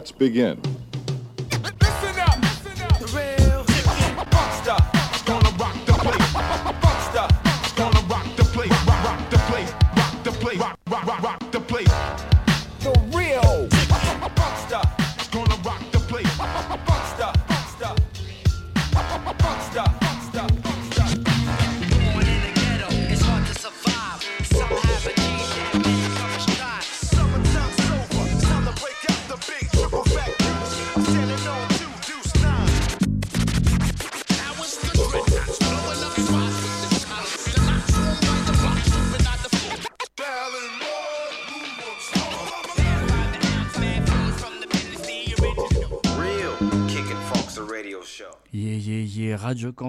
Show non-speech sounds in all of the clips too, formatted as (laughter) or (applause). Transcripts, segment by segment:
Let's begin.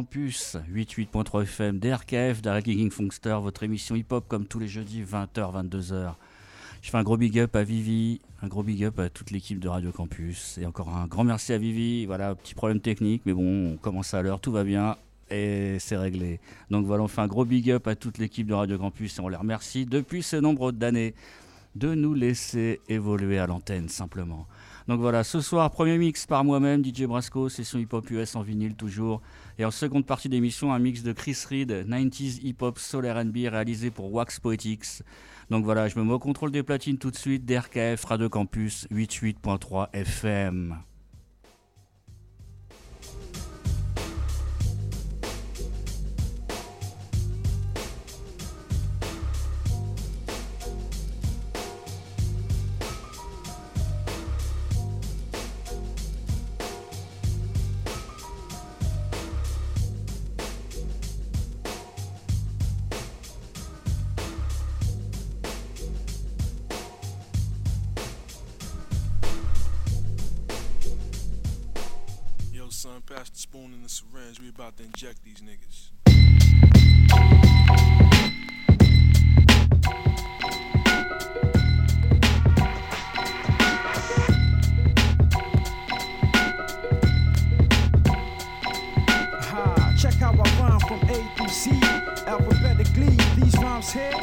Campus, 88.3 FM, DRKF, Dark King Funkster, votre émission hip-hop comme tous les jeudis, 20h, 22h. Je fais un gros big up à Vivi, un gros big up à toute l'équipe de Radio Campus. Et encore un grand merci à Vivi. Voilà, petit problème technique, mais bon, on commence à l'heure, tout va bien et c'est réglé. Donc voilà, on fait un gros big up à toute l'équipe de Radio Campus et on les remercie depuis ce nombre d'années de nous laisser évoluer à l'antenne simplement. Donc voilà, ce soir, premier mix par moi-même, DJ Brasco, session hip-hop US en vinyle toujours. Et en seconde partie d'émission, un mix de Chris Reed, 90s hip-hop soul R&B réalisé pour Wax Poetics. Donc voilà, je me mets au contrôle des platines tout de suite, DRKF, Radio Campus, 88.3 FM. About to inject these niggas. Ha, check how I rhyme from A through C. Alphabetically, these rhymes here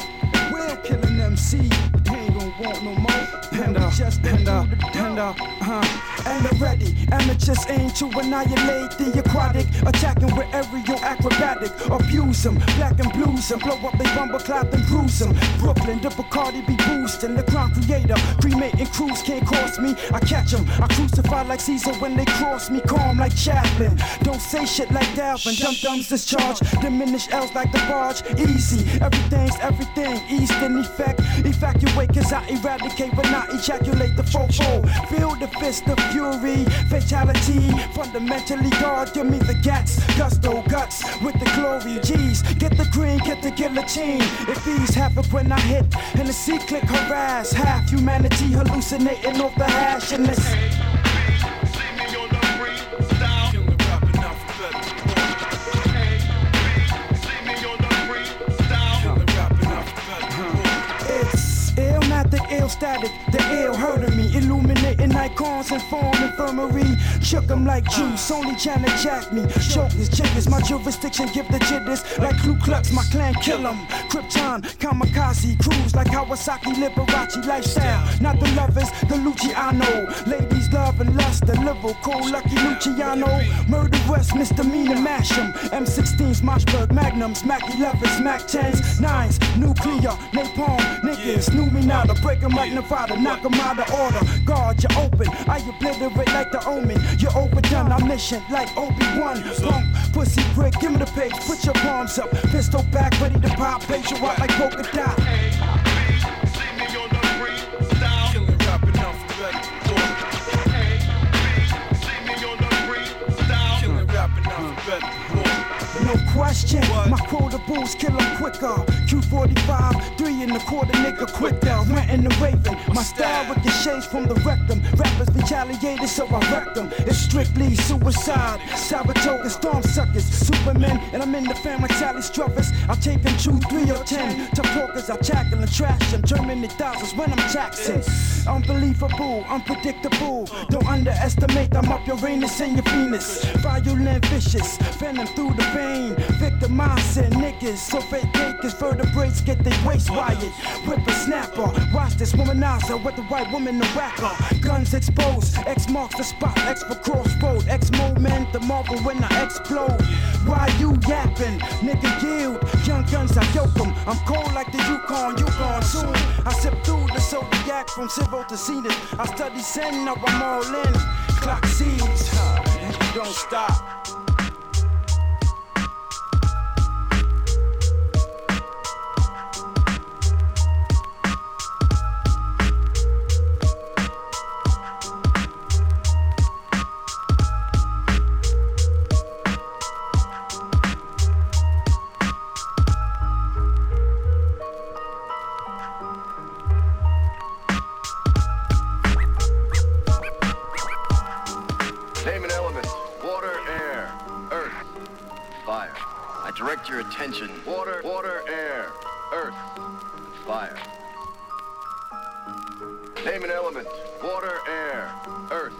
will kill an MC. They ain't gonna want no more. Panda, just panda, panda, huh? And they're ready. Amateurs aim to annihilate the aquatic, attacking with aerial acrobatic. Abuse them, black and blues them, blow up they bumper clap and bruise them. Brooklyn, the Bacardi be boosting, the crime creator, cremating crews can't cross me. I catch them, I crucify like Caesar when they cross me, calm like Chaplin. Don't say shit like Dalvin, dum dums discharge, diminish L's like the barge. Easy, everything's everything, east in effect. Evacuate, cause I eradicate, but not ejaculate the fofo. Feel the fist of fury, fatality. Fundamentally, God, give me the gats, gusto, guts with the glory. G's, get the green, get the guillotine. If these happen when I hit, and the C click harass, half humanity hallucinating off the hash and this. It's illmatic, ill static, the ill hurting me, illuminating icons and form infirmary. Shook like juice, only trying to jack me. Choke jiggers, my jurisdiction give the jitters. Like Ku Klux, my clan kill 'em. Krypton, kamikaze, cruise like Kawasaki, Liberace lifestyle. Not the lovers, the Luciano. Ladies love and lust, the lyrical, lucky Luciano. Murder West, misdemeanor, mash 'em. M16s, Mossberg, Magnums, Mac 11s, Mac 10s, 9s, nuclear, napalm, niggas. Knew me now to break 'em like Nevada, knock 'em out of order. Guard, you open, I obliterate like the omen. You're overdone, I'm mission like Obi-Wan. Punk, pussy prick, give me the page, put your palms up. Pistol back, ready to pop, page you out like polka dot. Question, my quotables kill 'em quicker. Q45, three and a quarter, nigga, quick down. Renting the raven. My style with the shades from the rectum. Rappers retaliated, so I wrecked them. It's strictly suicide. Saratoga storm suckers, Superman, and I'm in the family tally struffers. I tape in two, three, or ten. To talkers, I tackle and trash them. Germany thousands when I'm taxing. Unbelievable, unpredictable. Don't underestimate, I'm up your Uranus and your Venus. Violent, vicious, venom through the vein. Victimizing niggas, so fake cake as vertebrates get their waist wired. Whip a snapper, watch this womanizer with the white woman, the whacker. Guns exposed, X marks the spot, X for crossroad, X moment, the marvel when I explode. Why you yapping? Nigga yield, young guns I yoke 'em. I'm cold like the Yukon, you gone soon. I sip through the zodiac from zero to zenith. I study sin, now I'm all in. Clock seeds, huh, don't stop. Water, water, air, earth, fire. Name an element. Water, air, earth,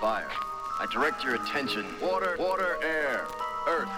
fire. I direct your attention. Water, water, air, earth,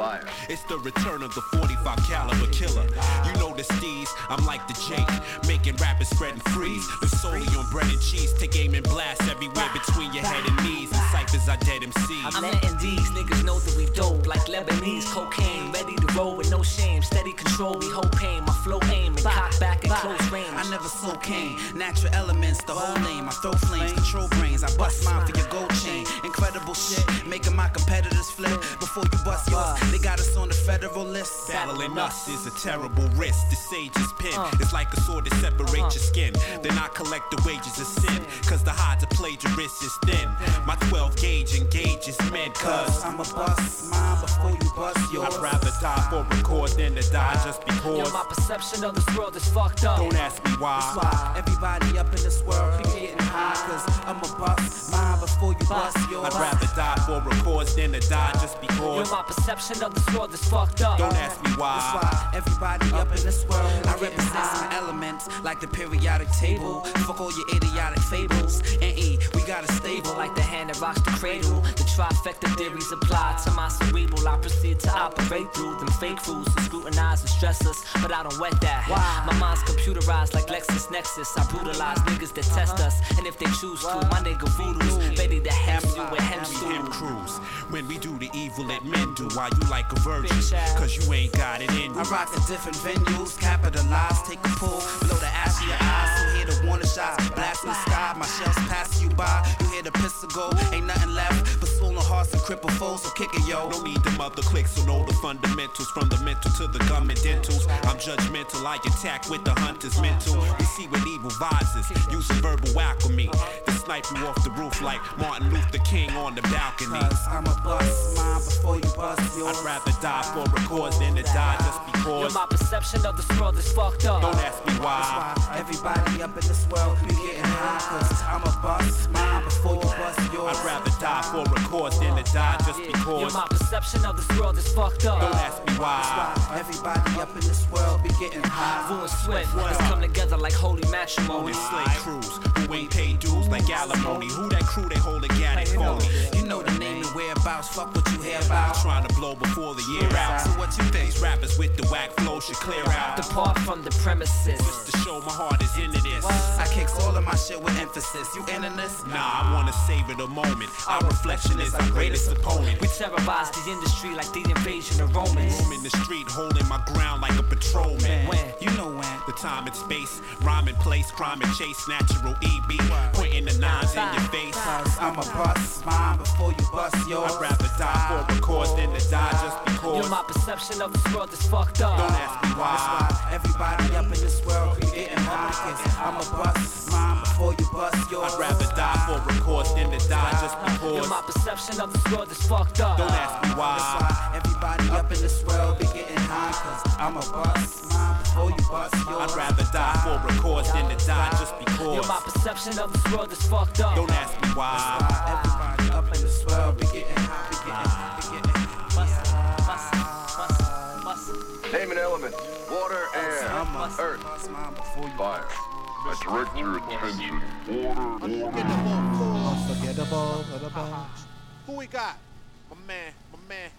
fire. It's the return of the 45 caliber killer. You know the steez, I'm like the Jake, making rappers and freeze. The solely on bread and cheese, take aim and blast everywhere between your head and knees. And ciphers are dead MCs. I'm letting these niggas know that we dope like Lebanese cocaine. Ready to roll with no shame. Steady control, we hold pain. My flow aim and cock back at close range. I never slow cane. Natural elements, the whole name. I throw flames, control brains. I bust mine for your gold chain. Incredible shit, making my competitors flip. Before you bust yours, they got us on the federal list. Battling us is a terrible risk. The sage's pen is uh. like a sword that separates uh-huh. your skin. Then I collect the wages of sin. Cause the hide to plagiarist is thin. My 12 gauge engages men. Cause I'ma bust mine before you bust yours. I'd rather die for a cause than to die just Yo, because. my perception of this world is fucked up. Don't ask me That's why. why everybody up in this world be getting high. Cause I'ma bust mine before you bust yours. I'd rather die for a cause than to die just Yo, because. my perception of this world is fucked up. Don't ask me That's why. why everybody up in this world. I represent some elements like the periodic table. Fuck all your idiotic fables. And E, we got a stable. Like the hand that rocks the cradle. The trifecta theories apply to my cerebral. I proceed to operate through them fake rules to scrutinize and stress us. But I don't wet that. Why? My mind's computerized like LexisNexis. I brutalize niggas that test us. And if they choose to, my nigga voodoo's ready to hem you with hem We him stew. when we do the evil that men do. Why you like a virgin? Cause you ain't got it in you. I rock at different venues, capitalize, take a pull, blow the ash of your eyes. So hear the blast in the sky, my shells pass you by. You hear the pistol go, ain't nothing left but swollen hearts and crippled foes. So kick it, yo. No need them other clicks, so know the fundamentals from the mental to the government dentals. I'm judgmental, I attack with the hunter's mental. We see what evil vices, using verbal alchemy. To snipe you off the roof like Martin Luther King on the balcony. Cause I'ma bust mine before you bust yours. I'd rather die for a cause than to die just Yo, because. my perception of this world is fucked up. Don't ask me That's why. why everybody up in this world be getting high. Cause I'ma bust mine before you bust yours. I'd rather die for a cause than to die just because. Yo, because. my perception of this world is fucked up. Don't ask me That's why. why everybody up in this world be getting high. Vu and Swift, let's come together like holy matrimony. And slay crews who ain't paid dues like alimony. Who that crew they hold a organic phony? You know the name whereabouts, fuck what you hear about. Trying to blow before the year out. So what you think? These rappers with the whack flow should clear out. Depart from the premises. Just to show my heart is into this. I kicks all of my shit with emphasis. You into this? Nah, I wanna savor the moment. Our reflection is our greatest opponent. We terrorize the industry like the invasion of Romans. I'm in the street holding my ground like a patrolman. When? You know when. The time and space, rhyme and place, crime and chase, natural EB, pointing the nines in your face. Cause I'ma bust mine before you bust yours. I'd rather die for a cause than to die just because. You're my perception of this world is fucked up. Don't ask me why. why everybody up in this world be getting high. I'ma bust mine before you bust yours. I'd rather die for a cause than to die just Yo, because. my perception of this world is fucked up. Don't ask me That's why. why everybody up in this world be getting high. Cause I'ma bust mine before you bust yours. I'd rather die for a cause than to die just Yo, my perception of this world is fucked up. Don't ask me why. Everybody up in this world be getting high. Be getting, be getting Name an element. Water, air, I'ma earth, bust mine before you fire. I direct your attention. Order, order. Unforgettable. Unforgettable. Who we got? My man, my man,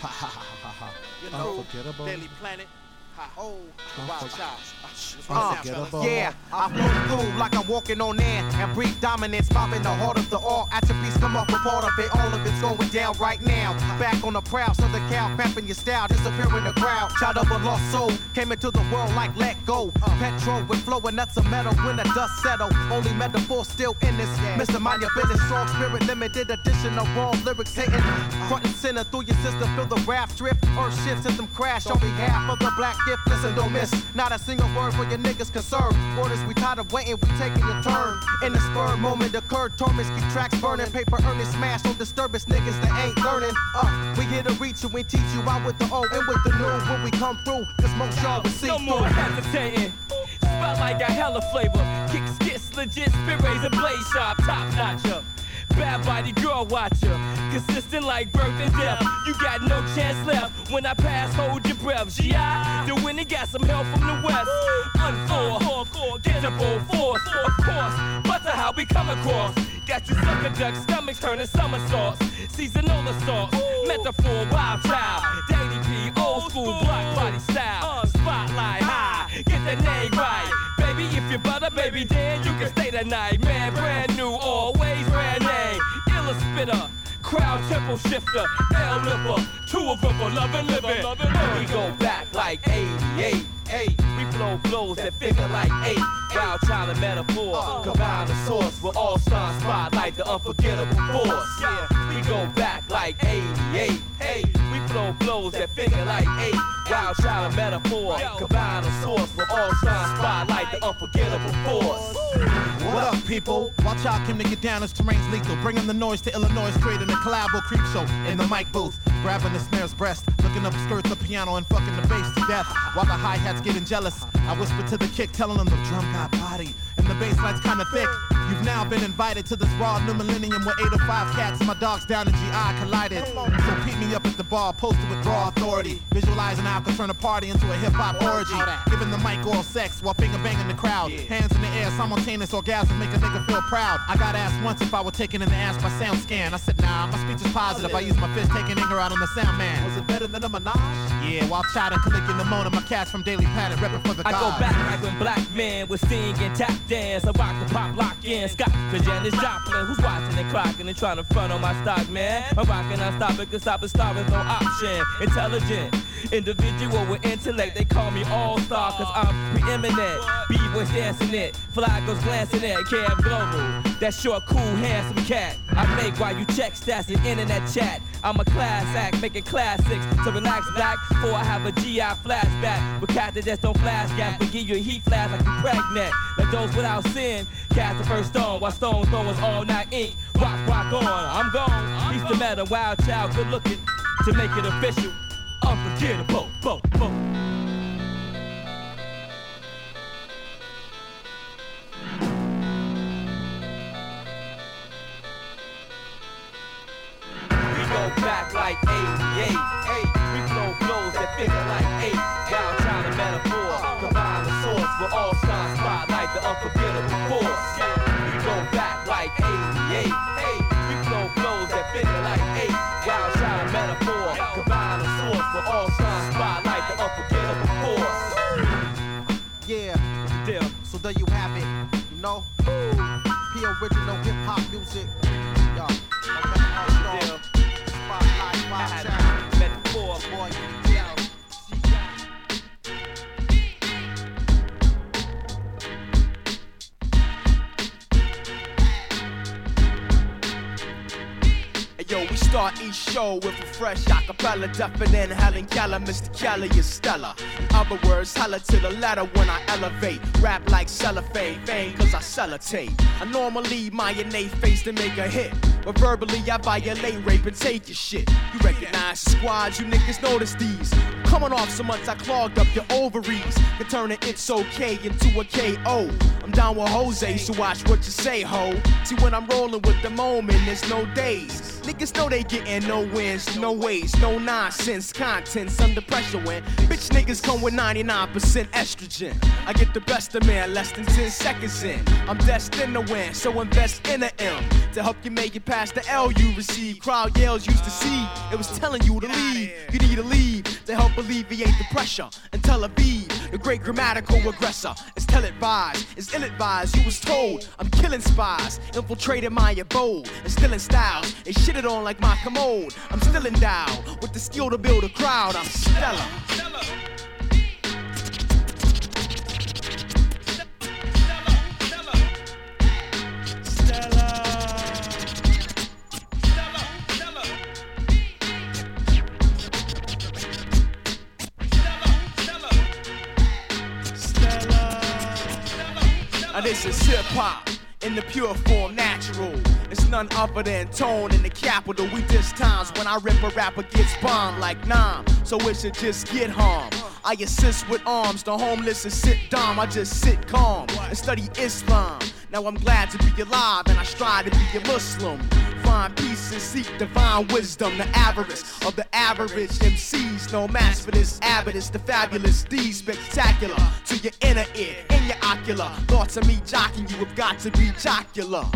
ha. (laughs) You know. Daily Planet. Oh, ha. Wild Child. Ah, Unforgettable. Yeah, I flow through like I'm walking on air and breathe dominance, popping the heart of the all. At your piece, come off a part of it, all of it's going down right now. Back on the prowl, Southern Cal, cramping your style, disappearing the crowd. Child of a lost soul, came into the world like let go. Petrol with flowing nuts of metal when the dust settle. Only metaphor still in this. Mr. Mind your business, strong spirit, limited edition of raw lyrics hitting. Front and center through your system, feel the rap drip. Earth shift system crash on behalf of the black gift. Listen, don't miss. Not a single word for your niggas concerned. Orders we tired of waiting, we taking your turn. In the spur moment occurred, torments keep tracks burning. Paper earning smash, no disturbance, niggas that ain't learning. Uh, we here to reach you and teach you out with the old and with the new when we come through. Cause most y'all will see No more hesitating. Spotlight got hella flavor. Kick skits, legit, spit razor, blade sharp, top notcher. Bad body girl watcher. Consistent like birth and death. You got no chance left. When I pass, hold your breath. GI, the winner got some help from the west. Unfor, get the full force, of course. But to how we come across. Got you sucker duck stomachs turning somersaults. Seasonal assault, metaphor, wild child. Daily P, old school, block body style. Spotlight high, get the name right. Baby, if you butter, baby, then you can stay the night. Man, brand new. Illa spitter. Crowd tempo shifter, L lipper, two of them for loving living. We go back like 88, hey. We flow flows that figure like eight. Wild child and metaphor, combine the source with all star spotlight, the unforgettable force. Yeah, we go back like 88, hey. We flow flows that figure like eight. Wild child and metaphor, combine the source with all star spotlight, the unforgettable force. What up, people? Watch out, Kim to get down as terrain's lethal. Bringing the noise to Illinois, straight in a collabo creep show in the mic booth. Grabbing the snare's breast, looking up skirts the piano and fucking the bass to death. While the hi hats getting jealous, I whisper to the kick, telling them the drum got body and the bass line's kinda thick. You've now been invited to this raw new millennium where eight or five cats, my dogs down in GI collided. So keep me up at the bar, posted with raw authority. Visualizing how I could turn a party into a hip hop orgy. Giving the mic all sex while finger banging the crowd. Hands in the air, simultaneous orgasm, make a nigga feel proud. I got asked once if I were taken in the ass by sound scan. I said, nah, my speech is positive. I use my fist taking anger out on the sound man. Was it better than a menage? Yeah, while chatting, clicking the moan of my cats from Daily Planet, repping for the I go back like when black men was singing tap dance. I rock the pop lock in. Scott for Janis Joplin. Who's watching and clocking and trying to front on my stock, man? I'm rocking, I stop it, cause and start with no option. Intelligent, individual with intellect. They call me all star, cause I'm preeminent. B-boys dancing it, fly goes glancing it. Cab Global, that short, cool, handsome cat. I make while you check stats and internet chat. I'm a class act, making classics. So relax back, before I have a GI flashback. With cat that just don't flash gas, but give you a heat flash like you pregnant. Like those without sin, cast the first stone, while stone throwers all night ink. Rock, rock on, I'm gone. He's the meta, wild child, good looking. To make it official, unforgettable. We go back like 88, hey. We flow flows that figure like eight. Wild child and metaphor, combine the source with all star spotlight, the unforgettable force. We go back like 88, start each show with a fresh acapella, deafening Helen Keller, Mr. Kelly is stellar. In other words, hella to the letter when I elevate. Rap like cellophane, fame cause I sellotape. I normally mayonnaise face to make a hit. But verbally I violate, rape, and take your shit. You recognize the squads, you niggas notice these. Coming off so much I clogged up your ovaries. Could turn an it's okay into a KO. I'm down with Jose, so watch what you say, ho. See, when I'm rolling with the moment, there's no days. Niggas know they getting no wins, no ways, no nonsense, contents under pressure when bitch niggas come with 99% estrogen. I get the best of man less than 10 seconds in. I'm destined to win, so invest in the M to help you make it past the L you receive. Crowd yells used to see, it was telling you to leave. You need to leave to help alleviate the pressure. And Tel Aviv, the great grammatical aggressor, is tell advised, is ill advised. You was told I'm killing spies, infiltrated my abode, and still in styles. They shitted on like my commode. I'm still endowed with the skill to build a crowd. I'm stellar. This is hip hop in the pure form, natural. It's none other than tone in the capital. We diss times when I rip a rapper gets bombed like Nam, so it should just get harm. I assist with arms, the homeless and sit dumb. I just sit calm and study Islam. Now I'm glad to be alive and I strive to be a Muslim. Find peace and seek divine wisdom. The avarice of the average MCs. No match for this avidus, the fabulous D. Spectacular to your inner ear, in your ocular. Thoughts of me jocking you have got to be jocular.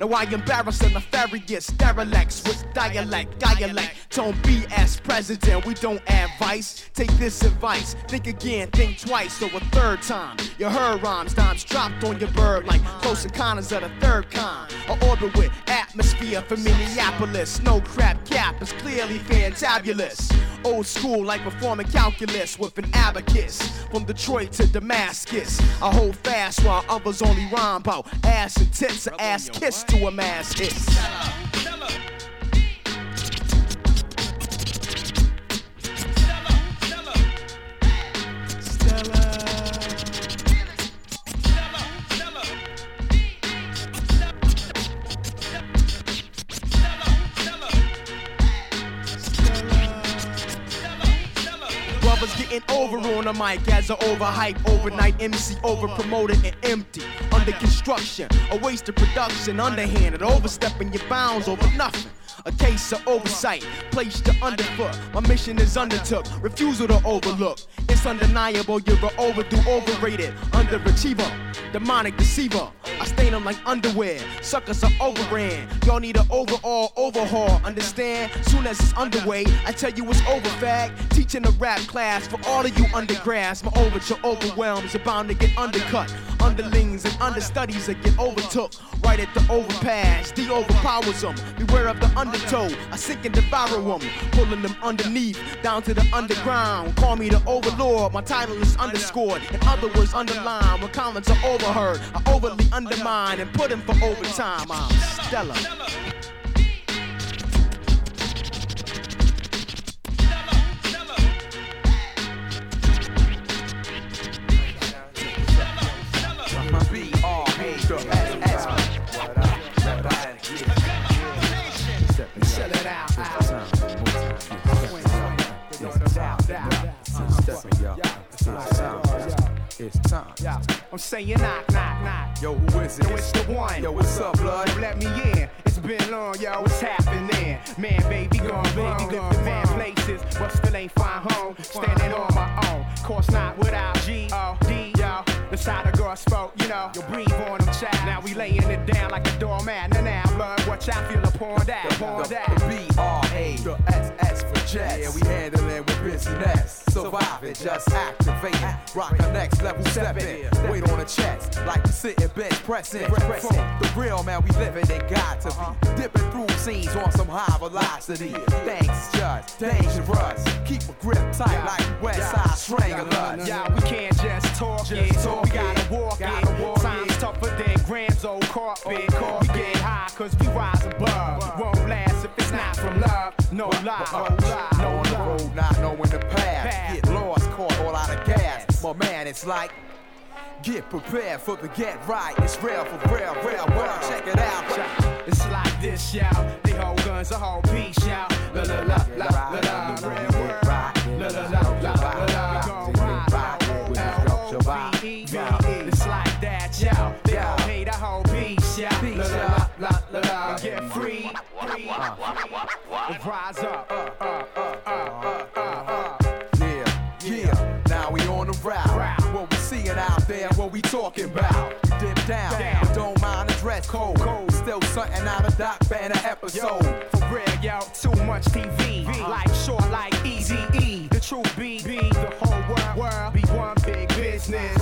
Now I embarrass the nefarious derelicts with dialect, dialect, tone BS president. We don't advice. Take this advice. Think again, think twice, or a third time. You heard rhymes, dimes dropped on your bird like close encounters of the third kind. I orbit with atmosphere from Minneapolis. No crap cap is clearly fantabulous. Old school like performing calculus with an abacus. From Detroit to Damascus. I hold fast while others only rhyme about ass and tits ass kiss to a mass hits. Getting over on the mic as a overhype, overnight MC, over promoted and empty. Under construction, a waste of production, underhanded, overstepping your bounds over nothing. A case of oversight, placed your underfoot. My mission is undertook, refusal to overlook. It's undeniable you're an overdue, overrated, underachiever, demonic deceiver. I stain them like underwear, suckers are overran. Y'all need an overall overhaul, understand? Soon as it's underway, I tell you it's over, fag. Teaching a rap class for all of you undergrads. My overture overwhelms, you're bound to get undercut. Underlings and understudies that get overtook. Right at the overpass, the overpowers them. Beware of the undertow, I sink and devour them. Pulling them underneath, down to the underground. Call me the overlord, my title is underscored. In other words, underlined. When comments are overheard, I overly undermine and put in for overtime. I'm stellar. It's time. Yeah, I'm saying knock, knock, knock. Yo, who is it? Yo, it's the one. Yo, what's up, blood? Yo, let me in. It's been long, yo. What's happening? Man, baby, gone, baby, gone. Man, places, but still ain't find home. Standing on my own. Course not without G O D, yo. The side of girl spoke, you know. You breathe on them, child. Now we laying it down like a doormat. Now, now, blood, watch out, feel upon that, upon that. The B-R-A, the S-S for Jets. Yeah, we handle it with business. Survive it, just activate it. Rock the next level, step in. Wait on the chest, like we sitting bench pressing. The real man we living, they got to be. Uh-huh. Dipping through scenes on some high velocity. Things just dangerous. Keep a grip tight like West Side Stranglers. Yeah, we can't just talk Just it. talk we gotta walk Gotta it. walk Times it. tougher than Graham's old carpet. we get high cause we rise above. Won't from love. Uh, no lie, no lie, No no on the lie. road, not knowing the path. Get lost, caught all out of gas. My man, it's like Get prepared for the get right. It's real for real, real world. Check it out. It's like this, y'all. They hold guns, a whole piece, y'all. La la la la la la. Real world. La la la la la la. Rise up. Uh, uh, uh, uh, uh, uh, uh. Yeah, yeah. Now we on the route. What we seeing out there, what we talking about. Dip down, but don't mind the dress code. Still something out of Doc Banner episode. For real, yo, too much TV. Like short, like easy E. The truth be, be the whole world, world be one big business.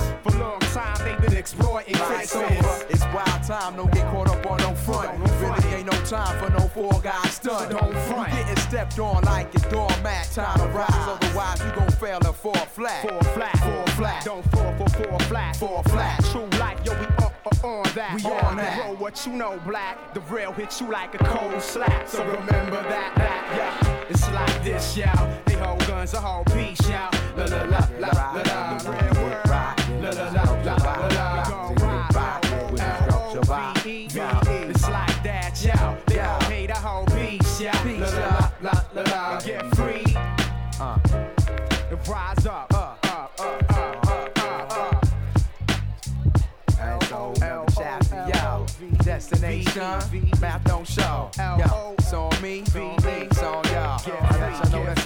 Exploiting It's over. It's wild time. Don't get caught up on no front. Really ain't no time for no four guys stunt. Don't front. You getting stepped on like a doormat. Time to rise, otherwise you gon' fail and fall flat. Four flat, four flat. Don't fall for four flat, four flat. True life, yo, we up, on that. We on that. Bro, what you know, black? The real hit you like a cold slap. So remember that, that, yeah. It's like this, y'all. They hold guns, a whole piece, y'all. La la la la la la. Real world. Get free. Uh. And rise up. Uh, uh, uh, uh, uh, uh, uh. And so another chapter, yo. Destination, math don't show. Yo, it's on me, it's on y'all.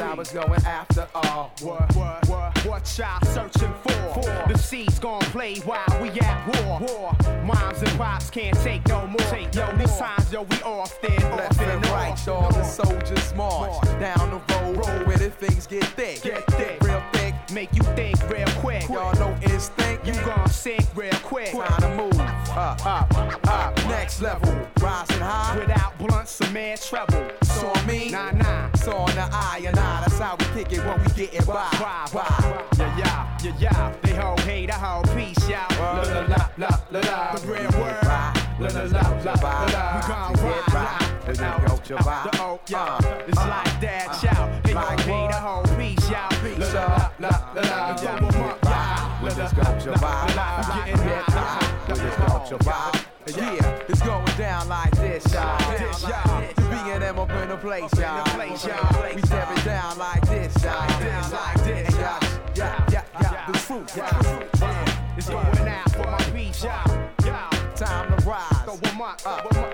I let y'all know that's how it's going after all. What, what, what, what y'all searching for? The seeds gon' play while we at war. War. Moms and pops can't take no more. Take yo, these times, yo, we off then, Left off and right, off. all the soldiers march down the road where the things get thick. Get thick. real thick. Make you think real quick. Y'all know instinct. You gon' sink real quick. Time to move up, up, up. Next level, rising high. Without blunts, some man. It's on me, Nah, nah. it's on the eye and I. That's how we kick it when we getting by. Why, Why? why? Yeah, yeah, yeah, yeah. They whole hate a whole piece, y'all. La la la la la la. The real world. La la la la la la. We gon' ride, ride. Gon' go out, the oak, y'all. Uh, it's like uh, that, uh. y'all. Hate a whole piece, y'all. La la. Throw 'em up, y'all. Getting gon' survive. Yeah, it's going down like this, y'all. This, y'all. The B and M up in the place, y'all. We tear it down like this, y'all. this, like this, y'all. Yeah, yeah, yeah. The truth, yeah. It's going out for my piece, y'all. Y'all. Time to rise. Throw 'em up, up,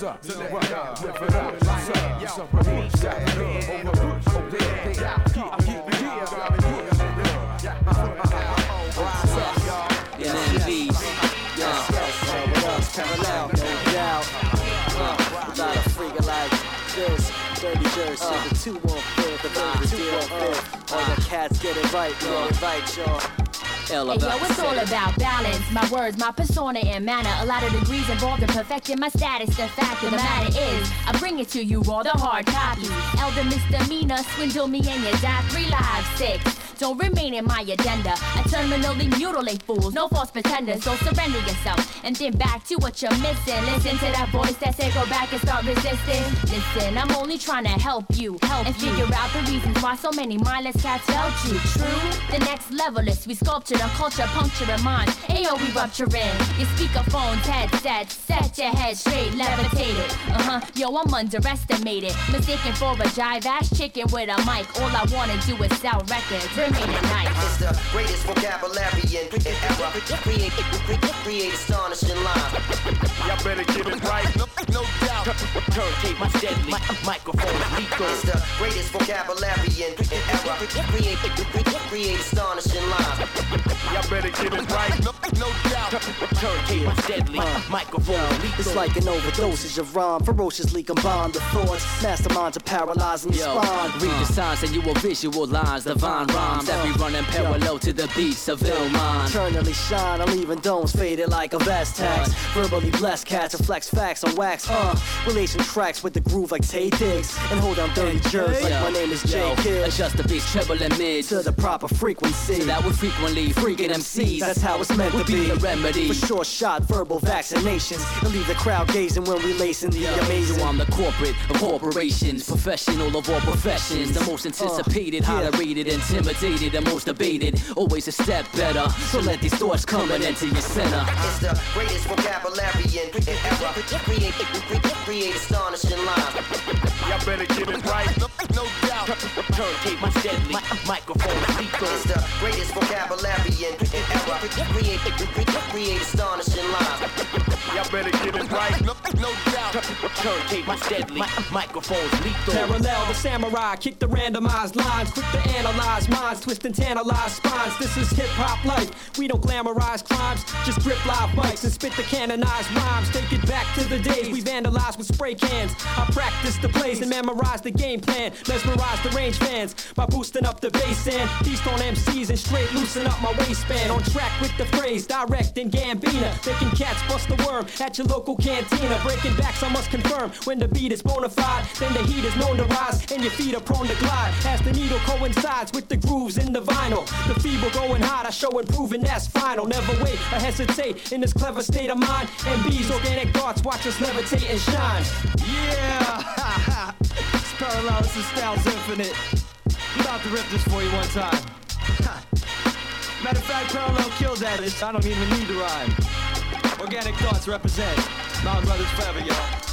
What's up? So let What go, up? lift Lift it it up up. What's up? What's up? What's up? yeah, What's yeah, up? yeah, What's up? yeah, Yeah, yeah, yeah. keep it, keep it, yeah, yeah, yeah. Up, y'all. NNB. Yeah. Parallel, no doubt. Uh, lot of freaking like this. Dirty Jersey, uh, the 2 1 5th, the very deal. Uh, all the cats get it right, y'all. Get it right, y'all. L Hey, yo, it's all about balance. My words, my persona, and manner. A lot of degrees involved in perfecting my status. The fact of the matter is, I bring it to you all the hard copy. Elder misdemeanor, swindle me and you die three lives, six. Don't remain in my agenda. I terminally mutilate fools, no false pretenders. So surrender yourself and then back to what you're missing. Listen to that voice that say go back and start resisting. Listen, I'm only trying to help you, help and figure out the reasons why so many mindless cats held you. True, the next level is we sculptured a culture, puncturing minds. Ayo, we rupturing your speakerphones, headsets. Set your head straight, levitated. Uh huh, yo, I'm underestimated. Mistaken for a jive ass chicken with a mic. All I wanna do is sell records. Remain a night. It's the greatest vocabulary in, in ever. Create, create, create astonishing lines. Y'all better get it right, no, no doubt. Turntable deadly, microphone lethal. It's the greatest vocabulary in, in ever. Create, create, create astonishing lines. Y'all better get it right, no, no doubt. Turntable deadly, uh, microphone lethal. It's like an overdosage of rhyme, ferociously combine the thoughts. Masterminds are paralyzing the Yo, spine. read the signs and you will visualize divine rhymes that be running parallel to the beats of ill minds. Eternally shine, I'm leaving domes faded like a vest tax. Verbally blessed cats and flex facts on wax. Uh, relation tracks with the groove like Taye Diggs. And hold on dirty jerks like my name is J Yo, Kidd. Adjust the beats treble and mid To the proper frequency. So that we frequently freaking MCs. That's how it's meant to be a remedy for short shot verbal vaccinations and leave the crowd gazing when we lacing the amazing. So I'm the corporate of corporations, professional of all professions, the most anticipated, highly rated, intimidated, and most debated. Always a step better. So let these thoughts come and enter your center. It's the greatest vocabulary in, ever. Create, create astonishing lines. Y'all better get it right. No, no doubt. Turntable deadly, microphone lethal. It's the greatest vocabulary in, in ever. Create, create astonishing lines. Y'all better get it right. No, no doubt. Turntable deadly, microphones lethal. Parallel, the samurai, kick the randomized lines, quick to analyze minds, twist and tantalize spines. This is hip hop life. We don't glamorize crimes, just grip live mics and spit the canonized rhymes. Take it back to the days we vandalized with spray cans. I practice the plays and memorize the game plan. Mesmerize the range fans by boosting up the bass and feast on MCs and straight loosen up my waistband. On track with the phrase, direct and Gambina. Making cats bust the worm at your local cantina. Breaking backs, I must confirm when the beat is bona fide. Then the heat is known to rise and your feet are prone to glide. As the needle coincides with the grooves in the vinyl. The feeble going hot, I show improving, that's final. Never wait or hesitate in this clever state of mind. MB's organic thoughts, watch us levitate and shine. Yeah! (laughs) it's parallel, it's the style's infinite. I'm about to rip this for you one time. Matter of fact, parallel kills at it. I don't even need to rhyme. Organic thoughts represent. Mountain Brothers forever, y'all.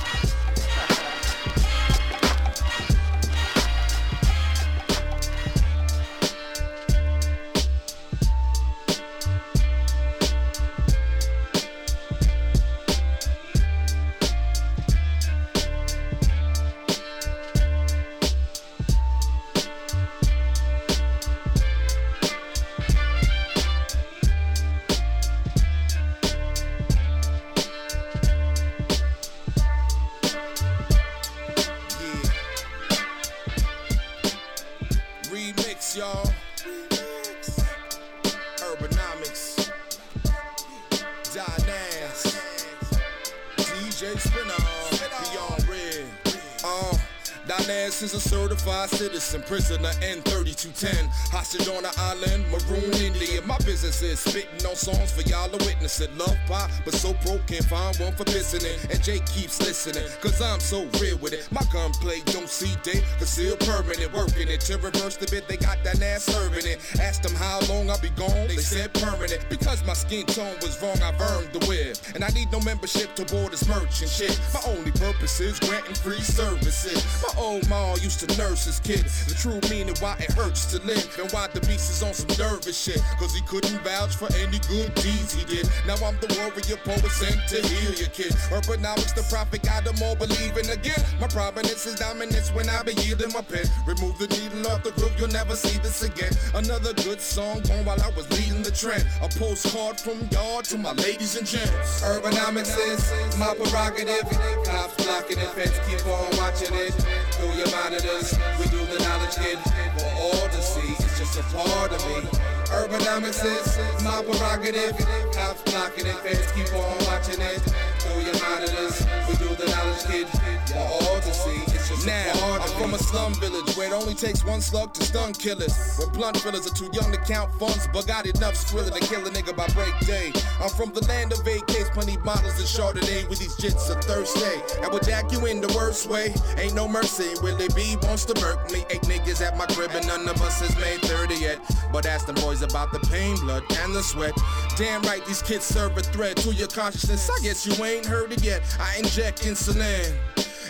Certified citizen, prisoner N3210. Hostage on the island, maroon Indian. My business is spitting on songs for y'all to witness it. Love pop, but so broke can't find one for listening. And Jake keeps listening, cause I'm so real with it. My gunplay don't see day, conceal permanent. Working it to reverse the bit, they got that ass serving it. Asked them how long I'll be gone, they said permanent. Because my skin tone was wrong, I've earned the web. And I need no membership to board this merchant shit. My only purpose is granting free services. My old ma used to nurse his kid. The true meaning why it hurts to live. And why the beast is on some nervous shit. Cause he couldn't vouch for any good deeds he did. Now I'm the warrior poet sent to heal your kid. Urbanomics, the prophet, got them all believing again. My prominence is dominance when I be yielding my pen. Remove the needle off the groove, you'll never see this again. Another good song on while I was leading the trend. A postcard from yard to my ladies and gents. Urbanomics is my prerogative. Cops blocking the feds keep on watching it. Through your monitors, we do the knowledge kid for all to see. It's just a part of me. Urbanomics is my prerogative. Cops blocking it, feds keep on watching it. Through your monitors, we do the knowledge kid for all to see. Now, I'm from a slum village where it only takes one slug to stun killers. Where blunt fillers are too young to count funds, but got enough skrilla to kill a nigga by break day. I'm from the land of AKs, plenty bottles of Chardonnay with these jits of Thursday. And will jack you in the worst way. Ain't no mercy. Willie B wants to murk me. Eight niggas at my crib and none of us has made 30 yet. But ask them boys about the pain, blood, and the sweat. Damn right, these kids serve a threat to your consciousness. I guess you ain't heard it yet. I inject insulin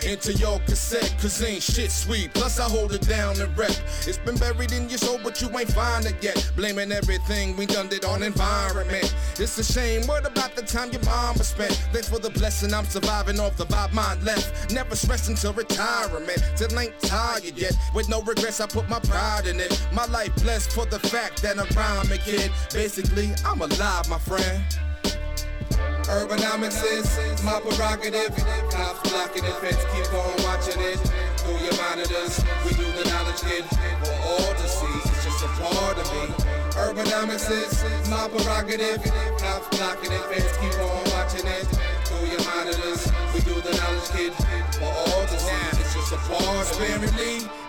into your cassette, cause ain't shit sweet. Plus, I hold it down and rep. It's been buried in your soul, but you ain't find it yet. Blaming everything we done it on environment. It's a shame. What about the time your mama spent? Thanks for the blessing, I'm surviving off the vibe mine left. Never stressing till retirement. Till ain't tired yet. With no regrets, I put my pride in it. My life blessed for the fact that I'm rhyming, kid. Basically, I'm alive, my friend. Urbanomics is my prerogative. Cops blocking it, feds keep on watching it. Through your monitors, we do the knowledge kid for all to see. It's just a part of me. Urbanomics is my prerogative. Cops blocking it, feds keep on watching it. Through your monitors, we do the knowledge kid for all to see. It's just a part of me.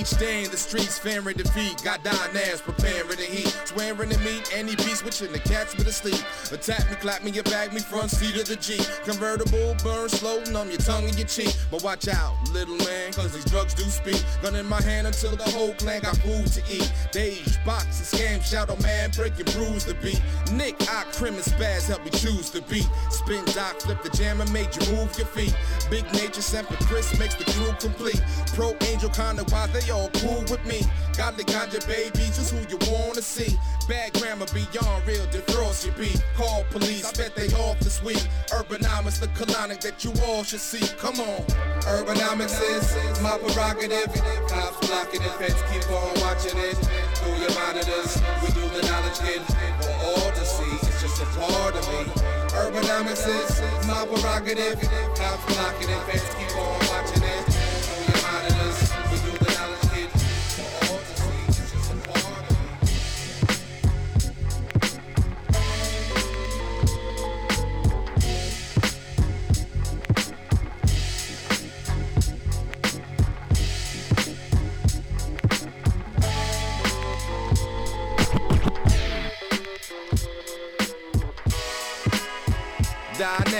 Each day in the streets, fearing defeat. Got down ass, preparing the heat. Swearing to meet any beast, witching the cats with to sleep. Attack me, clap me, get back me, front seat of the Jeep. Convertible, burn slow, numb your tongue and your cheek. But watch out, little man, cause these drugs do speak. Gun in my hand until the whole clan got food to eat. Dage, box, and scam, shadow man, break and bruise the beat. Nick, I, crim and spaz, help me choose the beat. Spin doc, flip the jam and made you move your feet. Big nature, Semper Chris makes the crew complete. Pro angel, kinda wise, they all cool with me. Godly ganja baby, just who you wanna see. Bad grammar beyond real, defrost your beat. Call police, I bet they off this week. Urbanomics, the colonic that you all should see. Come on. Urbanomics is my prerogative. Cops blocking it, feds keep on watching it. Through your monitors, we do the knowledge kid for all to see. It's just a part of me. Urbanomics is my prerogative. Cops blocking it, feds keep on watching it.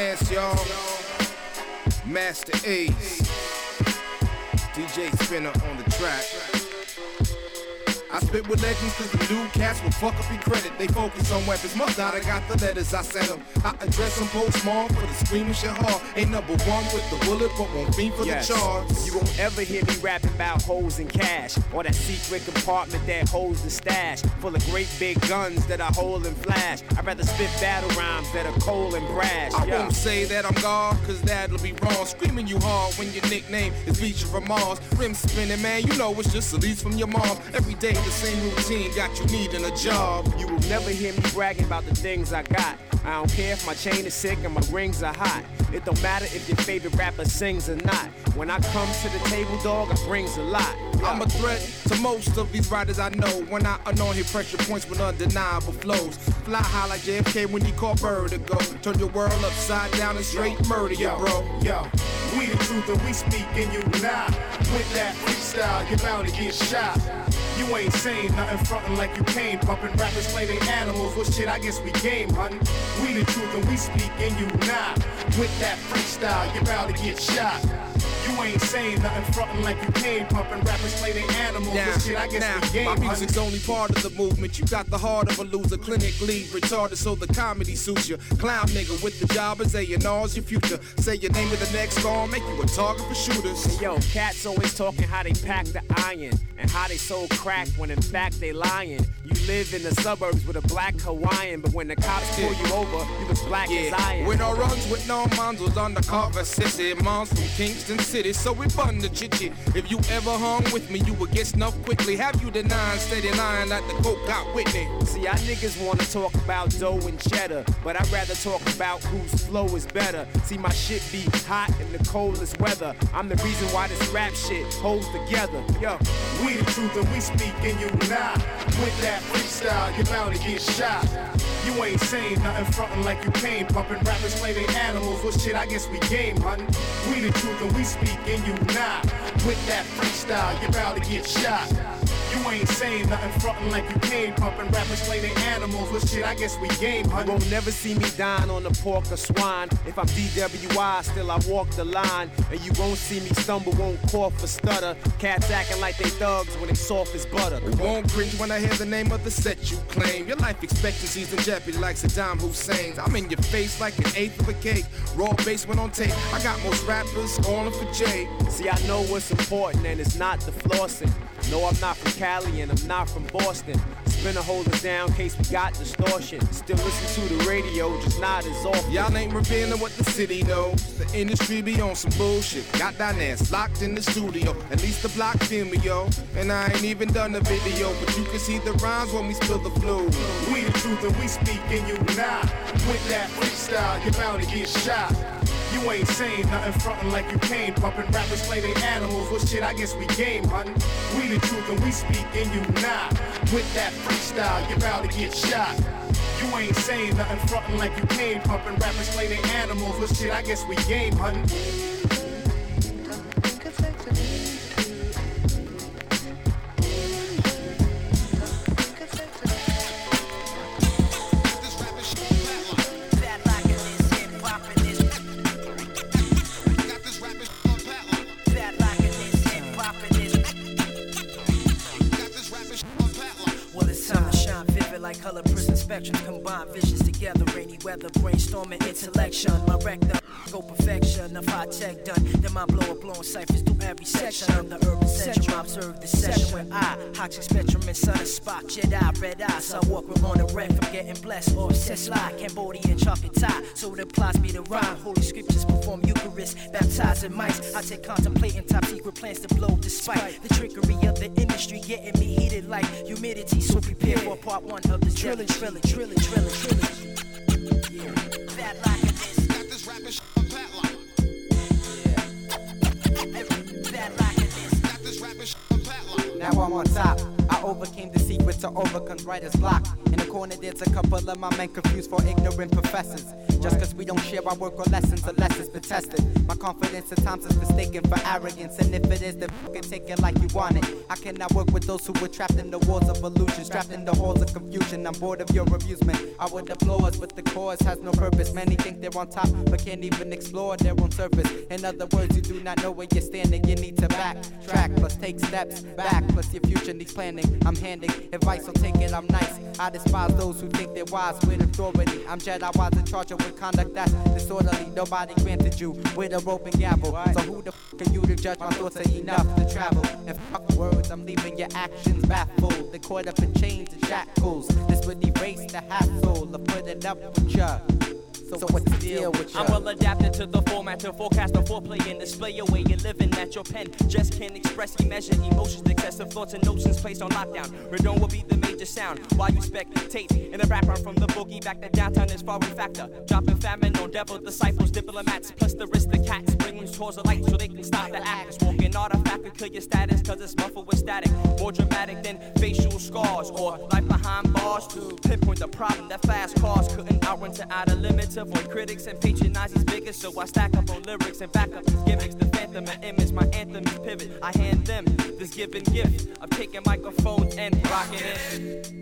Dynas, y'all. Masta Ace. DJ Spinna on the track. I spit with legends cause the new cats will fuck up your credit. They focus on weapons. Must not have got the letters I sent them. I address them post small for the screaming shit hard. Ain't number one with the bullet, but won't be for Yes. the charge. You won't ever hear me rapping about hoes and cash or that secret compartment that holds the stash full of great big guns that I hold and flash. I'd rather spit battle rhymes that are cold and brash. I Yeah. won't say that I'm God, cause that'll be wrong. Screaming you hard when your nickname is Beach from Mars. Rim spinning, man, you know it's just a lease from your mom. Every day the same routine, got you needing a job. You will never hear me bragging about the things I got. I don't care if my chain is sick and my rings are hot. It don't matter if your favorite rapper sings or not. When I come to the table, dog, I brings a lot. I'm a threat to most of these riders I know. When I unknown hit pressure points with undeniable flows. Fly high like JFK when he caught vertigo. Turn your world upside down and straight murder you, bro. Yo, we the truth and we speak and you not. With that freestyle, you're bound to get shot. You ain't saying nothing frontin' like you came. Pumping rappers play they animals. Well, shit, I guess we game, hun. We the truth and we speak and you not. With that freestyle, you're bound to get shot. You ain't saying nothing frontin' like you came. Pumping rappers play they animals. Now, shit, I guess now, game, my hun. music's only part of the movement. You got the heart of a loser, clinically retarded, so the comedy suits you. Clown nigga with the job as A&R's your future. Say your name of the next song, make you a target for shooters. Yo, cats always talking how they pack the iron and how they sold crack when in fact they lying. You live in the suburbs with a black Hawaiian, but when the cops pull you over, you was black as iron. With no runs, with no moms, was undercover sissy. Moms from Kingston City, so we bun the chichi. If you ever hung with me, you would get snuffed quickly. Have you denying, steady lying like the coke got Whitney? See, y'all niggas wanna talk about dough and cheddar, but I'd rather talk about whose flow is better. See, my shit be hot in the coldest weather. I'm the reason why this rap shit holds together. Yo, We the truth and we speak and you not. With that freestyle, you're bound to get shot. You ain't saying nothing frontin' like you came. Pumping rappers play they animals. Well, shit, I guess we game, hun. We the truth and we speak and you not. With that freestyle, you're bound to get shot. You ain't saying nothing frontin' like you came. Pumping rappers play they animals. Well, shit, I guess we game, hun. You won't never see me dine on the pork or swine. If I'm DWI, still I walk the line. And you won't see me stumble, won't cough or stutter. Cats acting like they thugs when they soft as butter. It won't cringe when I hear the name of the set you claim. Your life expectancy's in jeopardy like Saddam Hussein's. I'm in your face like an eighth of a cake. Raw bass went on tape. I got most rappers calling for Jay. See, I know what's important and it's not the flossing. No, I'm not from Cali and I'm not from Boston. Spinna hold us down case we got distortion. Still listen to the radio, just not as often. Y'all ain't revealing what the city knows. The industry be on some bullshit. Got Dynas locked in the studio. At least the block yo. And I ain't even done the video, but you can see the rhymes when we spill the flu. We the truth and we speak and you not. With that freestyle, you're bound to get shot. You ain't saying nothing frontin' like you came. Pumping rappers play they animals. Well, shit, I guess we game, hun. We the truth and we speak and you not. With that freestyle, you're to get shot. You ain't saying nothing frontin' like you came. Pumping rappers play they animals. Well, shit, I guess we game, hun. Combine visions together. Rainy weather, brainstorming intellection. My rectum go perfection. If I tech done, then my blower blowing ciphers through every section of the urban central. I observe the session where I, Toxic spectrum and sun spot, Jedi, red eyes. I walk with on the red from getting blessed. Or obsessed like Cambodian chocolate tie. So it applies me to rhyme. Holy scriptures perform Eucharist, baptizing mice. I take contemplating top secret plans to blow despite the trickery of the industry getting me heated like humidity. So prepare for part one of the trilogy, trilogy, trilogy, trilogy, trilogy. Yeah. That like this. Got this rapping padlock. Now I'm on top. I overcame the secret to overcome writer's block. In the corner, there's a couple of my men confused for ignorant professors. Just cause we don't share our work or lessons unless it's been tested. My confidence at times is mistaken for arrogance. And if it is, then fucking take it like you want it. I cannot work with those who were trapped in the walls of illusion, trapped in the halls of confusion. I'm bored of your amusement. I would applause, but the cause has no purpose. Many think they're on top, but can't even explore their own surface. In other words, you do not know where you're standing. You need to backtrack, plus take steps back, plus your future needs planning. I'm handing advice, so take it, I'm nice. I despise those who think they're wise with authority. I'm Jedi wise in charge of with conduct that's disorderly. Nobody granted you with a rope and gavel. So who the f are you to judge my thoughts are enough to travel? And fuck words, I'm leaving your actions baffled. They caught up in chains and shackles. This would erase the hassle of putting up with ya. So what's the deal with ya? I'm well adapted to the format to forecast the foreplay and display your way you're living at your pen. Just can't express, measure emotions, excessive thoughts and notions placed on lockdown. Redone will be the major sound while you spectate in the background from the boogie back to downtown is far in factor. Dropping famine on devil disciples, diplomats, plus the aristocrats. Bringing towards the light so they can stop the actors. Walking artifact could kill your status cause it's muffled with static. More dramatic than facial scars or life behind bars to pinpoint the problem that fast cars couldn't outrun to outer limits. Avoid critics and patronize these bigots. So I stack up on lyrics and back up these gimmicks. The phantom and image, my anthem is pivot. I hand them this given gift of taking microphones and rocking it.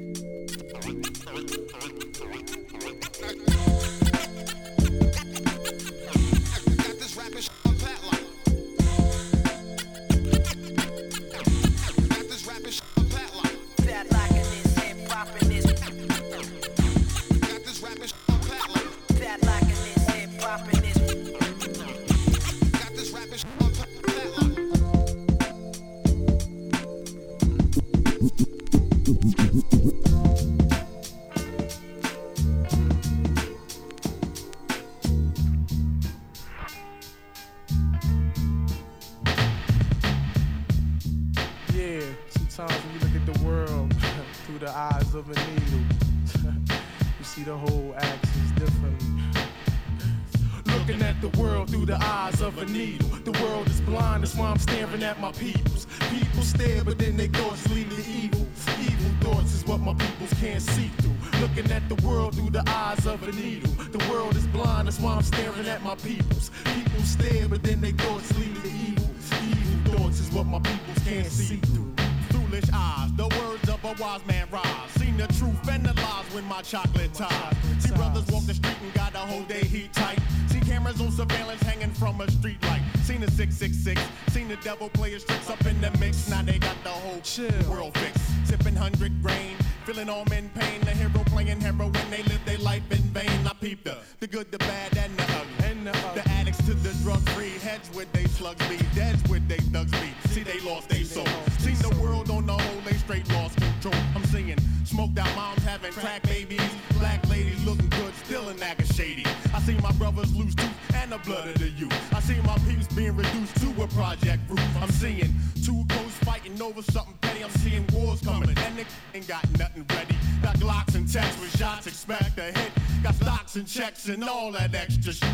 All that extra shit.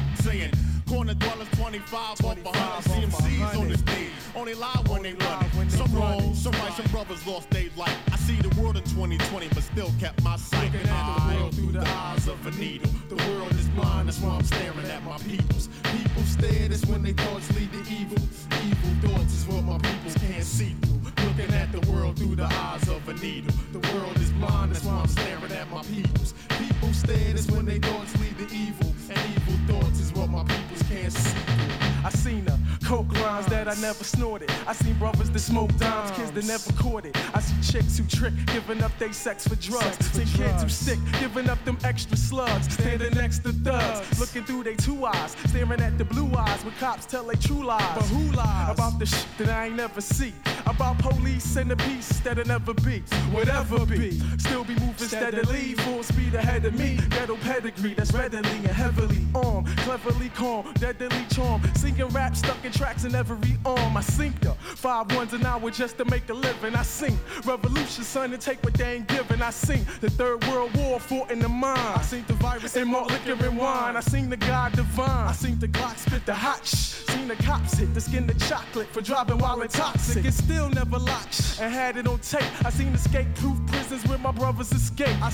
Chicks who trick, giving up they sex for drugs. See kids who sick, giving up them extra slugs. Standing next to thugs, looking through they two eyes, staring at the blue eyes when cops tell they true lies. But who lies? About the shit that I ain't never see. About police and the peace that'll never be. Whatever be. Still be moving steadily, full speed ahead of me. Ghetto pedigree that's readily and heavily armed. Cleverly calm, deadly charm. Singing rap stuck in tracks in every arm. I sink five ones an hour just to make a living. I sing revolution, son, and take what they ain't giving. I sing the third world war fought in the mind. I sing the virus in malt liquor and wine. I sing the God divine. I sing the Glock spit the hot shh. Seen the cops hit the skin the chocolate for driving while intoxic. It still never locked and had it on tape. I seen escape proof prisons where my brothers escape. I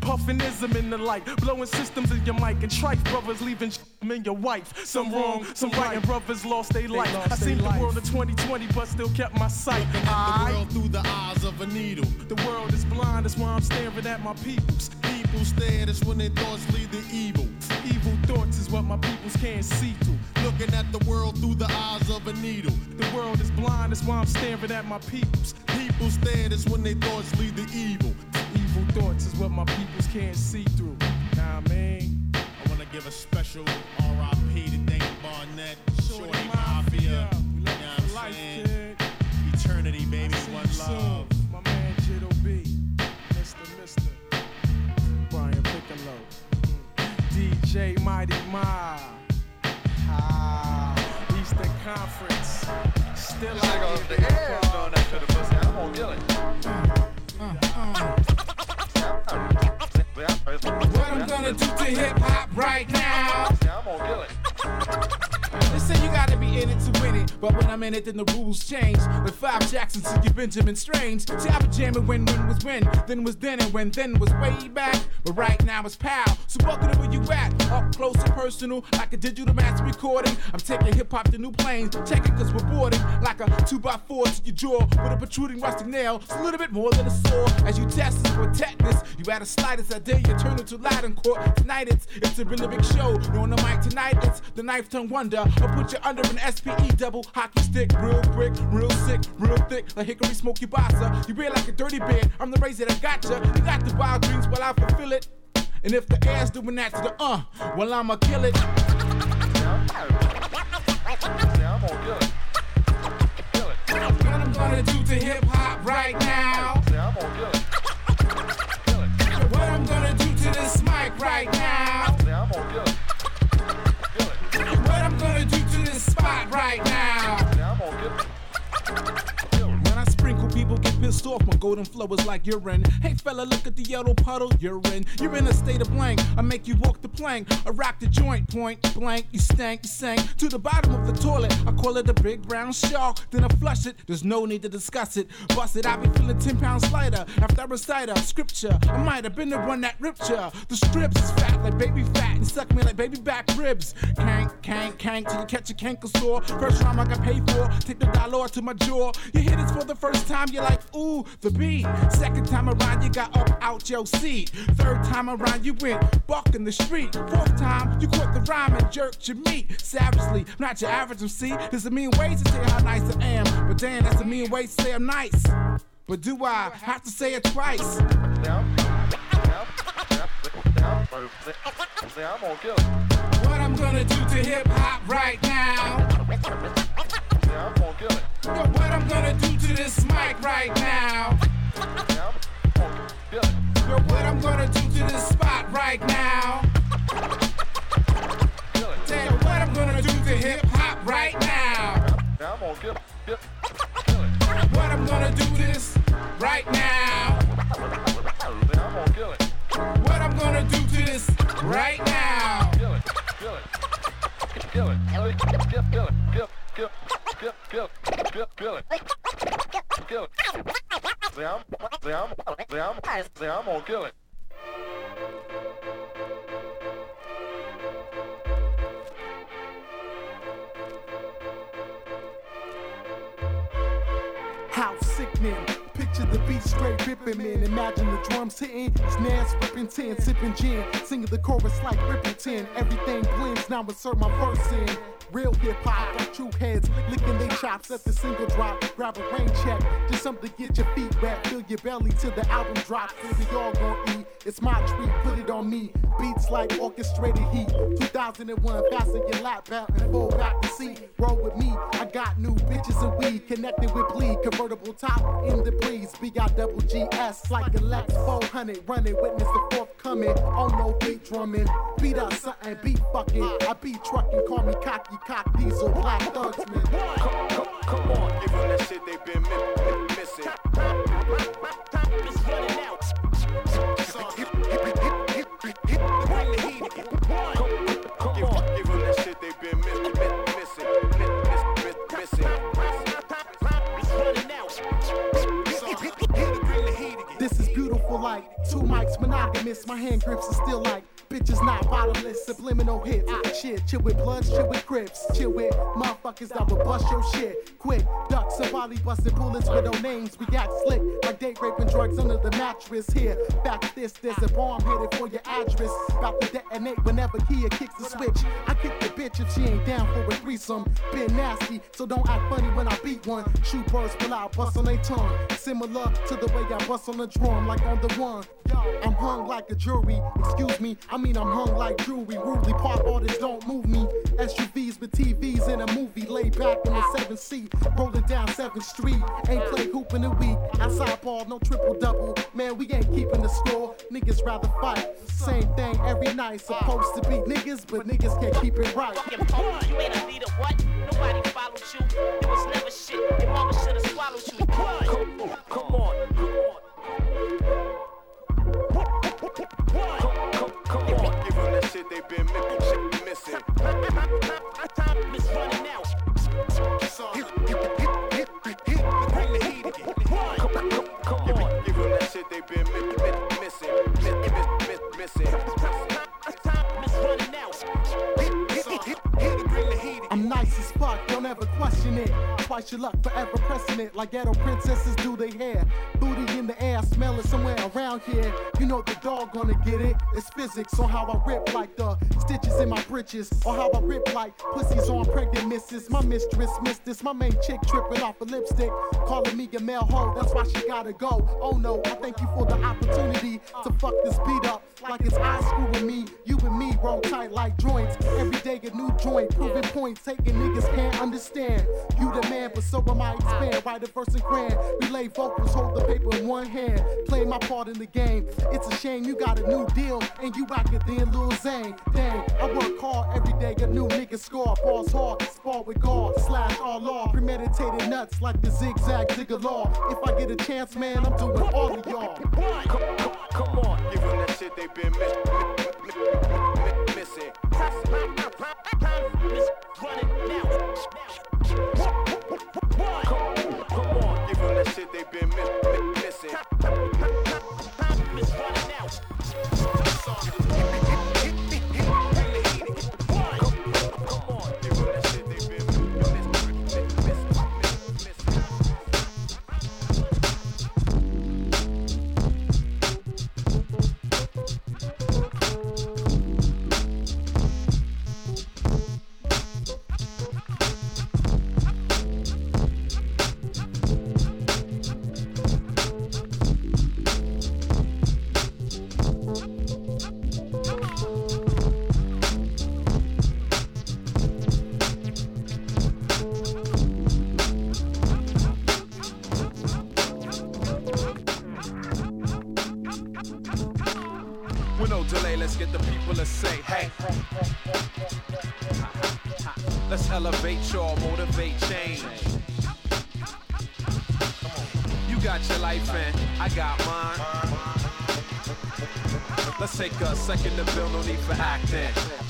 puffinism in the light, blowing systems in your mic and trife brothers leaving in your wife. Some wrong, some right, and brothers lost their life. I seen the world of 2020, but still kept my sight. I, The world through the eyes of a needle. The world is blind, that's why I'm staring at my peoples. People stare, that's when their thoughts lead to evil. Evil thoughts is what my peoples can't see through. Looking at the world through the eyes of a needle. The world is blind, that's why I'm staring at my peoples. People stare, that's when their thoughts lead to evil. Evil thoughts is what my peoples can't see through. Nah, man. I wanna give a special RIP to Dane Barnett, Shorty Mafia. You know what I'm saying? Eternity, baby, one love. My man Jitto B. Mr. Mr. Brian Piccolo. Mm. DJ Mighty Mi. Ah, Eastern Conference. Still out here. the air doing that to the pussy. I'm gonna kill it. What I'm gonna do to hip hop right now? I'm it. They say you gotta be in it to win it, but when I'm in it, then the rules change. With five Jacksons to you Benjamin Strange. See, I was jamming when when was when, then was then, and when then was way back. But right now it's pow. So welcome to where you at, up close and personal, like a digital master recording. I'm taking hip hop to new planes, check it cause we're boarding like a two by four to your jaw with a protruding rustic nail. It's a little bit more than a saw. As you test for tetanus, you add a slightest idea, you turn into Latin court. Tonight it's it's a really big show. You're on the mic tonight, it's the knife tongue wonder. Put you under an SPE double hockey stick, real brick, real sick, real thick, like hickory smoky bossa. You wear like a dirty bed, I'm the razor that gotcha. You got the wild dreams while I fulfill it. And if the air's doing that to the uh, well I'ma kill it. What I'm gonna do to hip hop right now? What I'm gonna do to this mic right now? What spot right now? Pissed off. My golden flow is like urine. Hey fella, look at the yellow puddle you're in. You're in a state of blank. I make you walk the plank. I rock the joint, point blank. You stank, you sank to the bottom of the toilet. I call it a big brown shark. Then I flush it. There's no need to discuss it. Bust it, I be feeling 10 pounds lighter. After I recite a scripture, I might have been the one that ripped ya. The strips is fat like baby fat and suck me like baby back ribs. Cank, cank, cank till you catch a canker sore. First time I got paid for. Take the dollar to my jaw. You hit it for the first time, you're like, ooh, the beat. Second time around, you got up out your seat. Third time around, you went buck in the street. Fourth time, you caught the rhyme and jerked your meat. Savagely, I'm not your average MC. There's a mean way to say how nice I am. But damn, that's a mean way to say I'm nice. But do I have to say it twice? What I'm gonna do to hip hop right now? Yo, what I'm gonna do to this mic right now? Yo, what I'm gonna do to this spot right now? Tell you what I'm gonna do to hip hop right now. What I'm gonna do this right now. What I'm gonna do to this right now. I'm gonna kill it. House sickening. Picture the beat straight ripping, man. Imagine the drums hitting, snares ripping tin, sipping gin, singing the chorus like ripping tin. Everything blends, now insert my verse in. Real hip hop, like true heads, licking they chops at the single drop. Grab a rain check, just something to get your feet wet. Fill your belly till the album drops. We all gon' eat. It's my treat, put it on me. Beats like orchestrated heat. 2001, fasten your lap belt and fall back to see. Roll with me, I got new bitches and weed. Connected with bleed, convertible top in the breeze. We got double GS like a Lex 400. Running, witness the forthcoming. Oh no, beat drumming. Beat up something, beat fucking. I beat trucking, call me cocky cock diesel, black thugsman. Come, come, come on, give them that shit they been mi- mi- missing. It's running out. Come two mics monogamous. My hand grips are still like bitches not bottomless. Subliminal hits. Ah. Shit, chill with bloods, chill with crips. Chill with motherfuckers that will bust your shit. Quick, duck, somebody busting bullets with no names. We got slick like date raping drugs under the mattress. Here, back this, there's a bomb headed for your address. About to detonate whenever Kia kicks the switch. I kick the bitch if she ain't down for a threesome. Been nasty, so don't act funny when I beat one. Shoot birds, pull out, bust on their tongue. Similar to the way I bust on the drum, like on the one. I'm hung like a jury. Excuse me, I mean I'm hung like jewelry. Rudely park artists don't move me. SUVs with TVs in a movie. Lay back in the seventh seat, rolling down 7th Street. Ain't play hoop in a week. Outside ball, no triple double. Man, we ain't keeping the score. Niggas rather fight. Same thing every night. Supposed to be niggas, but niggas can't keep it right. Fucking punk, you ain't a leader, what? Nobody followed you. It was never shit. Your mama should've swallowed you. Come come on, come on. Shit they been missing. Time is running out. Come on, give them that shit they been mi- mi- missing. Mi- mi- mi- missing. Time is running out. I'm nice as fuck, don't ever question it. Twice your luck, forever pressing it like ghetto princesses do their hair. Booty in the air, smell it somewhere around here. You know the dog gonna get it. It's physics on how I rip like the stitches in my britches, or how I rip like pussies on pregnant misses. My mistress missed this, my main chick tripping off a lipstick, calling me a male hoe. That's why she gotta go. Oh no, I thank you for the opportunity to fuck this beat up like it's school with me. You and me roll tight like joints. Every day a new joint, proving points, taking niggas can't understand. You the man, but so am I expand. Write a verse and grand, relay vocals, hold the paper in one hand. Play my part in the game. It's a shame you got a new deal and you at then Lil Zane. Dang, I work hard every day, a new nigga score. Balls hard, spar with guard, slash all law. Premeditated nuts like the zigzag digger law. If I get a chance, man, I'm doing all of y'all. Come, come, come on, give them that shit they been mi- mi- mi- mi- missing. Come, on, give them that shit they been mi- mi- missing. People to say, hey. Let's elevate y'all, motivate change. You got your life and I got mine. Let's take a second to build, no need for acting.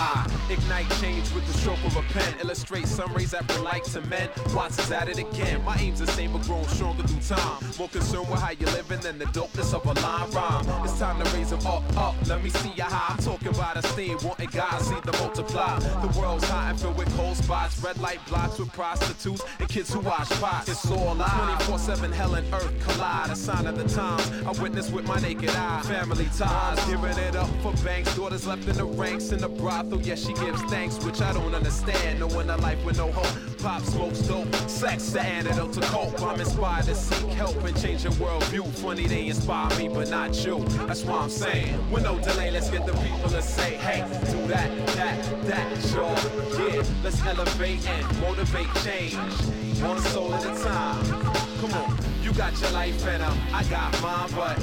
I Ignite change with the stroke of a pen. Illustrate sun rays that bring light to men. Watts is at it again. My aim's the same but growing stronger through time. More concerned with how you're living than the dopeness of a line rhyme. It's time to raise them up, up. Let me see ya high. I'm talking about a steam, wanting God see the multiply. The world's hot and filled with cold spots. Red light blocks with prostitutes and kids who wash pots. It's all live. 24 7 hell and earth collide. A sign of the times. I witness with my naked eye. Family ties. Giving it up for banks. Daughters left in the ranks in the brothel. Yeah, she gives thanks, which I don't understand. Knowing a life with no hope. Pop smokes dope. Sex the antidote to cope. I'm inspired to seek help and change your worldview. Funny they inspire me, but not you. That's why I'm saying. With no delay, let's get the people to say, hey, do that, that, that, sure. Yeah, let's elevate and motivate change. One soul at a time. Come on. You got your life and um, I got mine, but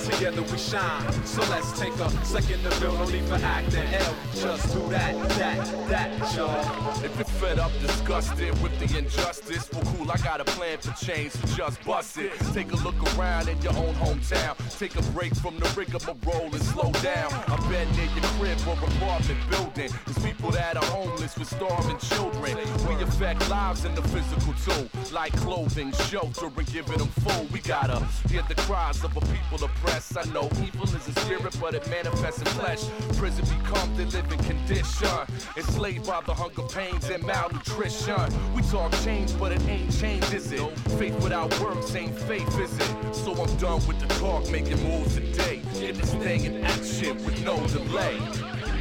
together we shine. So let's take a second to build, no need for acting ill. Just do that, that, that, y'all. If you're fed up, disgusted with the injustice, well, cool, I got a plan for change, so just bust it. Take a look around in your own hometown. Take a break from the rigmarole and slow down. I bet near your crib or apartment building. There's people that are homeless with starving children. We affect lives in the physical too, like clothing, shelter, and giving them We gotta hear the cries of a people oppressed. I know evil is a spirit, but it manifests in flesh. Prison becomes the living condition. Enslaved by the hunger pains and malnutrition. We talk change, but it ain't change, is it? Faith without works ain't faith, is it? So I'm done with the talk, making moves today. Get this thing in action with no delay.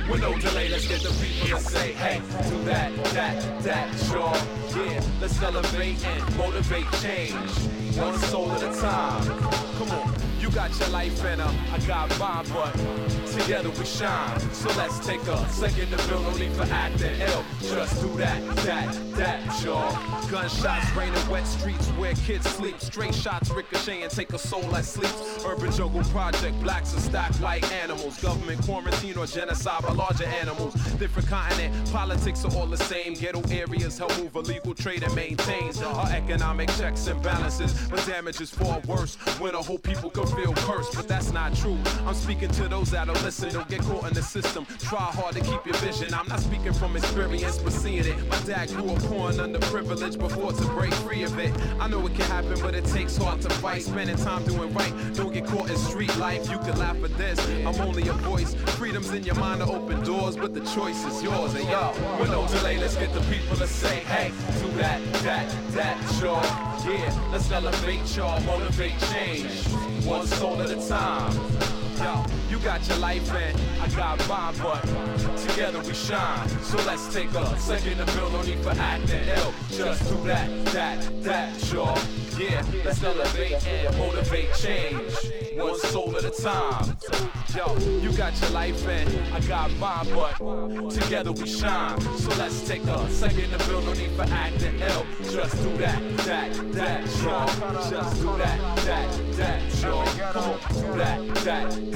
With no delay, let's get the people to say, hey, do that, that, that, sure. Yeah, let's elevate and motivate change. One soul at a time. Come on, you got your life and I got mine, but together we shine. So let's take a second to build, no need for acting ill. Just do that, that, that, y'all. Gunshots raining wet streets where kids sleep. Straight shots ricochet and take a soul that sleeps. Urban jungle project, blacks are stacked like animals. Government quarantine or genocide by larger animals. Different continent, politics are all the same. Ghetto areas help move illegal trade and maintains our economic checks and balances. But damage is far worse when a whole people can feel cursed. But that's not true. I'm speaking to those that'll listen. Don't get caught in the system. Try hard to keep your vision. I'm not speaking from experience, but seeing it. My dad grew up poor and underprivileged before to break free of it. I know it can happen, but it takes hard to fight. Spending time doing right. Don't get caught in street life. You can laugh at this. I'm only a voice. Freedom's in your mind to open doors, but the choice is yours. And y'all, with no delay, let's get the people to say, hey, do that, that, that, sure. Yeah, let's elevate y'all, motivate change. One soul at a time. Yo, you got your life and I got mine, but together we shine. So let's take a second to build, no need for acting ill. Just do that, that, that, y'all. Yeah, let's elevate and motivate change. One soul at a time. Yo, you got your life and I got mine, but together we shine. So let's take a second to build, no need for acting ill. Just do that, that, that, y'all. Just do that, that, that, y'all. Come on, do that, that,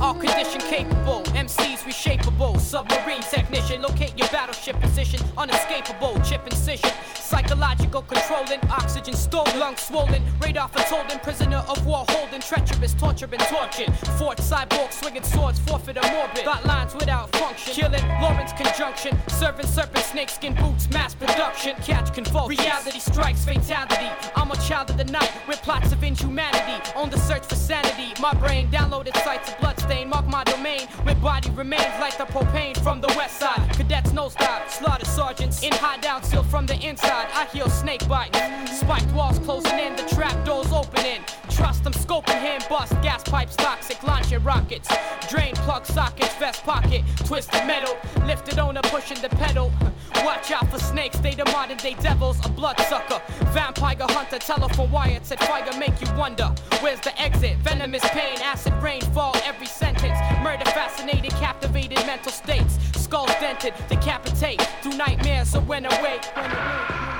All condition capable, MCs reshapeable, submarine technician, locate your battleship position, unescapable, chip incision, psychological controlling, oxygen stolen, lungs swollen, radar foretold, prisoner of war holding, treacherous, torture been tortured, fort cyborg swinging swords, forfeit or morbid, thought lines without function, killing, Lawrence conjunction, serving serpent, snakeskin boots, mass production, catch convulsions, reality strikes, fatality, I'm a child of the night, with plots of inhumanity, on the search for sanity, my brain downloaded sites of bloodstain, mark my domain, with body remains like the propane from the west side, cadets nosedive, slaughter sergeants, in high down, sealed from the inside, I heal snake bites, spiked walls closing in, the trap doors opening, trust them scoping him, bust, gas pipes toxic, launching rockets, drain plug sockets, vest pocket, twisted metal, lifted owner pushing the pedal, watch out for snakes, they the modern day devils, a bloodsucker, vampire hunter, telephone wire, said fire make you wonder, where's the exit, venomous pain, acid rainfall, every sentence, murder fascinated, captivated mental states, skulls dented, decapitate, through nightmares, so when awake, when awake.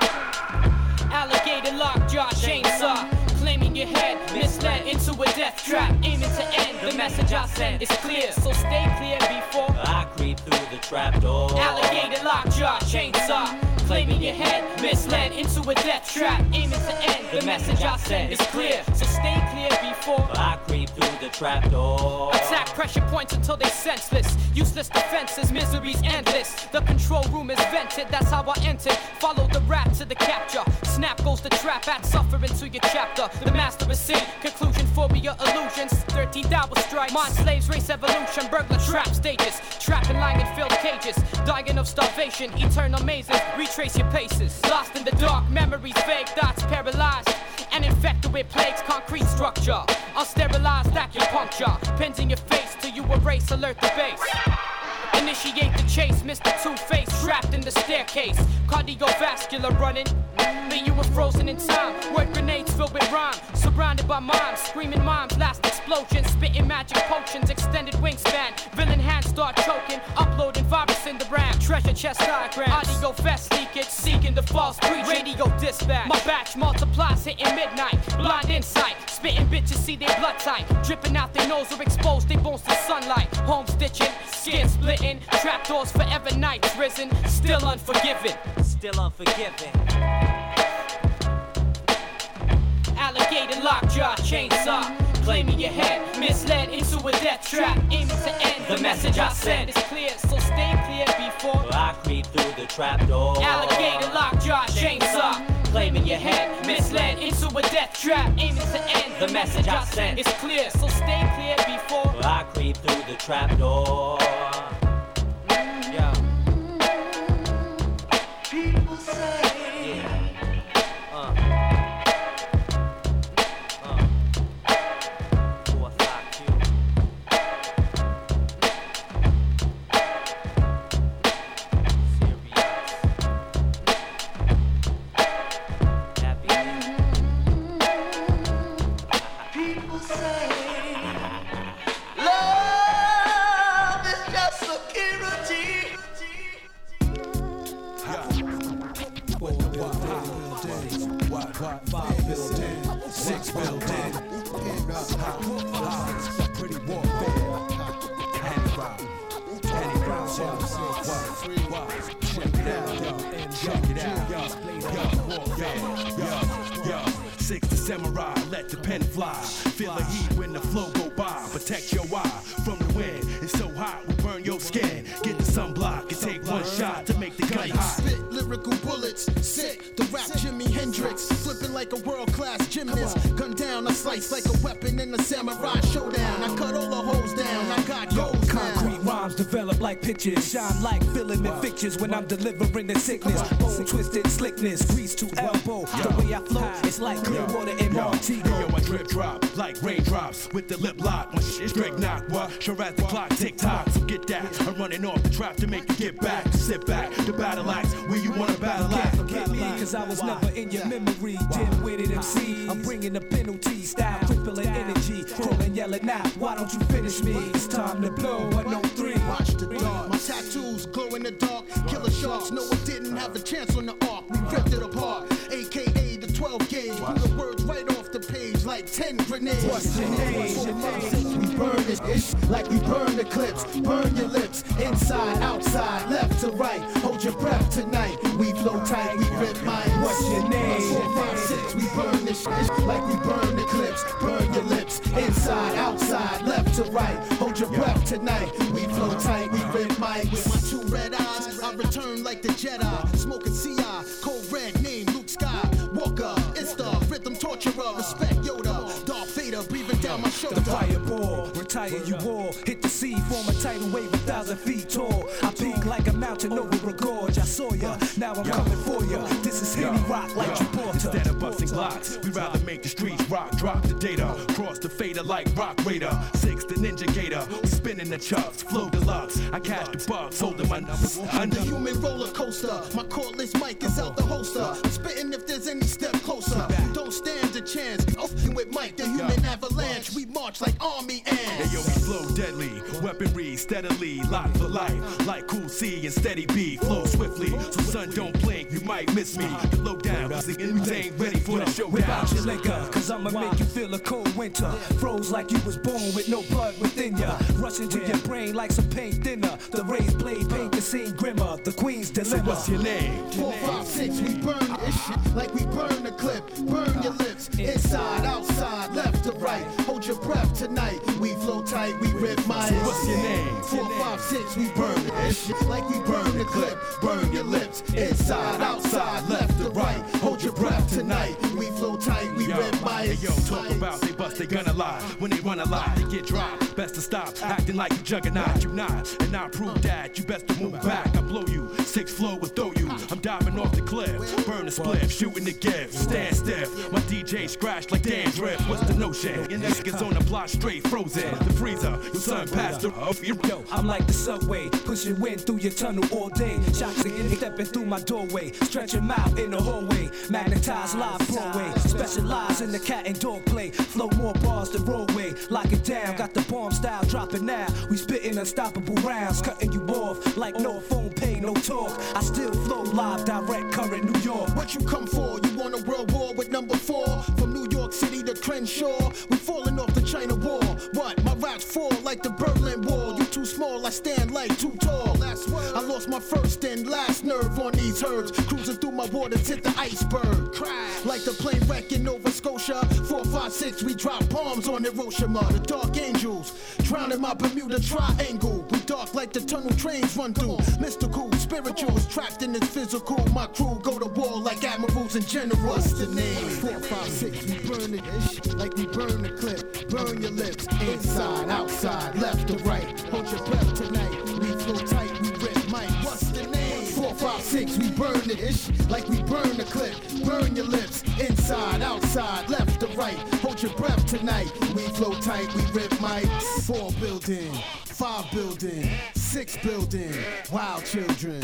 Alligator lockjaw chainsaw. Claiming your head, misled into a death trap, aiming to end. The message I send is clear, so stay clear before I creep through the trap door. Alligator lockjaw, chainsaw, claiming your head, misled into a death trap, aiming to end. The message I send is clear, so stay clear before I creep through the trap door. Attack pressure points until they senseless. Useless defenses, misery's endless. The control room is vented, that's how I entered. Follow the rap to the capture. Snap goes the trap at suffer into your chapter. The master is sin, conclusion phobia illusions. 13th hour strike, mind slaves race evolution. Burglar trap stages, trapping lying in filled cages. Dying of starvation, eternal mazes. Retrace your paces. Lost in the dark, memories vague, thoughts paralyzed. And infected with plagues, concrete structure. Unsterilized acupuncture. Pins in your face till you erase, alert the base. Initiate the chase, Mr. Two-Face trapped in the staircase. Cardiovascular running, leave you were frozen in time. Word grenades filled with rhyme, surrounded by mimes, screaming mimes, last explosions, spitting magic potions, extended wingspan. Villain hands start choking, uploading virus in the RAM. Treasure chest diagram, audio vest leakage, seeking the false breach. Radio dispatch, my batch multiplies, hitting midnight. Blind insight, spitting bitches see their blood type, dripping out their nose or exposed their bones to sunlight. Home stitching, skin splitting, trapdoors forever nights risen, still unforgiven. Still unforgiving. Alligator lockjaw, chainsaw, claiming your head, misled into a death trap, aiming to end. The message I sent. is clear, so stay clear before I creep through the trap door. Alligator lockjaw, chainsaw, claiming your head, misled into a death trap, aiming to end. The message I sent. is clear, so stay clear before I creep through the trap twisted slickness, grease to elbow. The way I flow, it's like clear water in Montego. Yo, I drip drop like raindrops with the lip lock. My shit straight knock. What? Sure as the clock tick tock. So get that. I'm running off the trap to make you get back. Sit back. The battle axe where you wanna battle at. Forget me, cause I was never in your memory. Dim witted MC. I'm bringing the penalty. Style, crippling energy. Crawling, yelling out. Why don't you finish me? It's time to blow. To right. Hold your breath tonight. We flow tight. We rip mine. What's your name? Four, five, six. We burn this shit like we burn the clips. Burn your lips. Inside, outside, left to right. Hold your breath tonight. We flow tight. We rip mine. With my two red eyes, I return like the Jedi. Smoking CI. Cold red name Luke Skywalker. It's the rhythm torturer. Respect Yoda. Darth Vader breathing down my shoulder. The fireball, retire you all. Hit the sea, form a tidal wave a thousand feet tall. Now I'm coming for ya. This is Henny Rock like Gibraltar. Instead of busting blocks, we rather make the streets rock, drop the data. Cross the fader like Rock Raider. Six the Ninja Gator. We spinning the chucks, flow deluxe. I catch the bugs, holding my numbers I'm under. the human roller coaster. My cordless mic is out the holster. Steadily, lock for life, like Cool C and Steady B, flow swiftly. So son, don't blink, you might miss me. Low down, singing, we ain't ready for for the showdown. Whip out your liquor, cause I'ma make you feel a cold winter. Froze like you was born with no blood within ya. Rush into your brain like some paint thinner. The raised blade paint the scene grimmer. The queen's dilemma. what's your name? Four, five, six, we burn this shit like we burn the clip. Burn your lips, inside, outside, left to right. Hold your breath tonight. We flow tight, we rip minds. What's your name? Four, five, six, we burn this shit like we burn the clip. Burn your lips, inside, outside, left to right. Hold your breath tonight. We flow tight, we Yo, rip hey, minds. yo, talk about they bust, they gonna lie. When they run a lie, they get dropped. Best to stop acting like you juggernaut. You not, and I prove that. You best to move back. I blow you. Six flow will throw you. I'm diving off the cliff. Spliff, shooting the gift. Stand stiff. My DJ scratch like dandruff. What's the notion? Your niggas on the block straight frozen. The freezer, your son passed the off. Yo, I'm like the subway, pushing wind through your tunnel all day. Shots again, stepping through my doorway, stretch 'em out in the hallway. Magnetized live Broadway, specialize in the cat and dog play. Flow more bars the roadway, lock it down. Got the bomb style dropping now. We spitting unstoppable rounds, cutting you off like no phone pay, no talk. I still flow live, direct current New York. What you come for? You want a world war with number four? From New York City to Crenshaw, we falling off the China Wall. What? My raps fall like the Berlin Wall. You too small, I stand like too tall. I lost my first and last nerve on these herds. Cruising through my waters, hit the iceberg. Crash. Like the plane wreck in Nova Scotia. Four, five, six, we drop bombs on Hiroshima. The Dark Angels drowning in my Bermuda Triangle. We dark like the tunnel trains run through. Mystical, spirituals trapped in this physical. My crew go to war like admirals and generals. What's the name? Four, five, six, we burn it like we burn the clip. Burn your lips, inside, outside, left to right. Hold your breath tonight. We flow tight, we rip mic. What's the name? Four, five, six, we burn it ish like we burn the clip. Burn your lips, inside, outside, left to right. Hold your breath tonight. We flow tight, we rip mics. Four building, five building, six building. Wild children.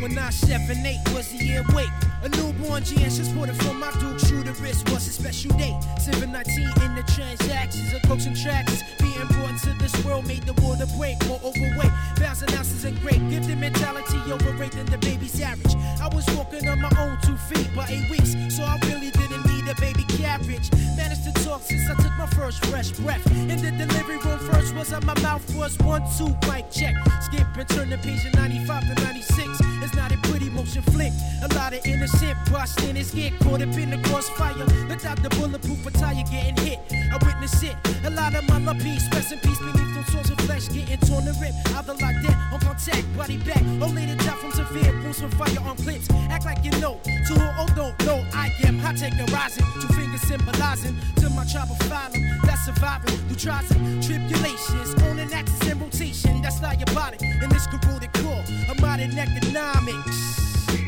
When I seven eight was a year wait. A newborn GS put it from my Duke shooter wrist was a special date. 719 in the transactions of coaching tracks. Being brought to this world made the water break. More overweight, thousand ounces and great. Gifted mentality overrated the baby's average. I was walking on my own two feet by eight weeks, so I really didn't baby carriage. Managed to talk since I took my first fresh breath. In the delivery room, first was on my mouth was one, two, mic check. Skip and turn the page in 95 to 96. It's not a pretty motion flick. A lot of innocent busting his get caught up in the crossfire. Without the bulletproof attire getting hit. I witness it. A lot of my love peace, rest in peace beneath those swords of flesh getting torn and ripped. Either like that on contact, body back. Only to die from severe wounds from firearm clips. Act like you know. To who oh don't know, I am hot taking rising. Two fingers symbolizing to my tribe of phylum. That's surviving through trials and tribulations. On an axis in rotation, that's diabolic. In this corroded core of modern economics.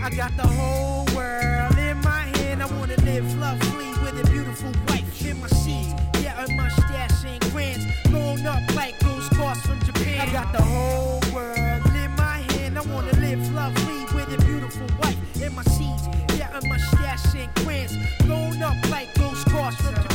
I got the whole world in my hand. I wanna live lovely with a beautiful wife in my seat. Yeah, and my stash ain't grands. Blown up like I got the whole world in my hand. I wanna live lovely with a beautiful wife in my seat. Yeah, and my stash ain't grands. Blown up like those cars from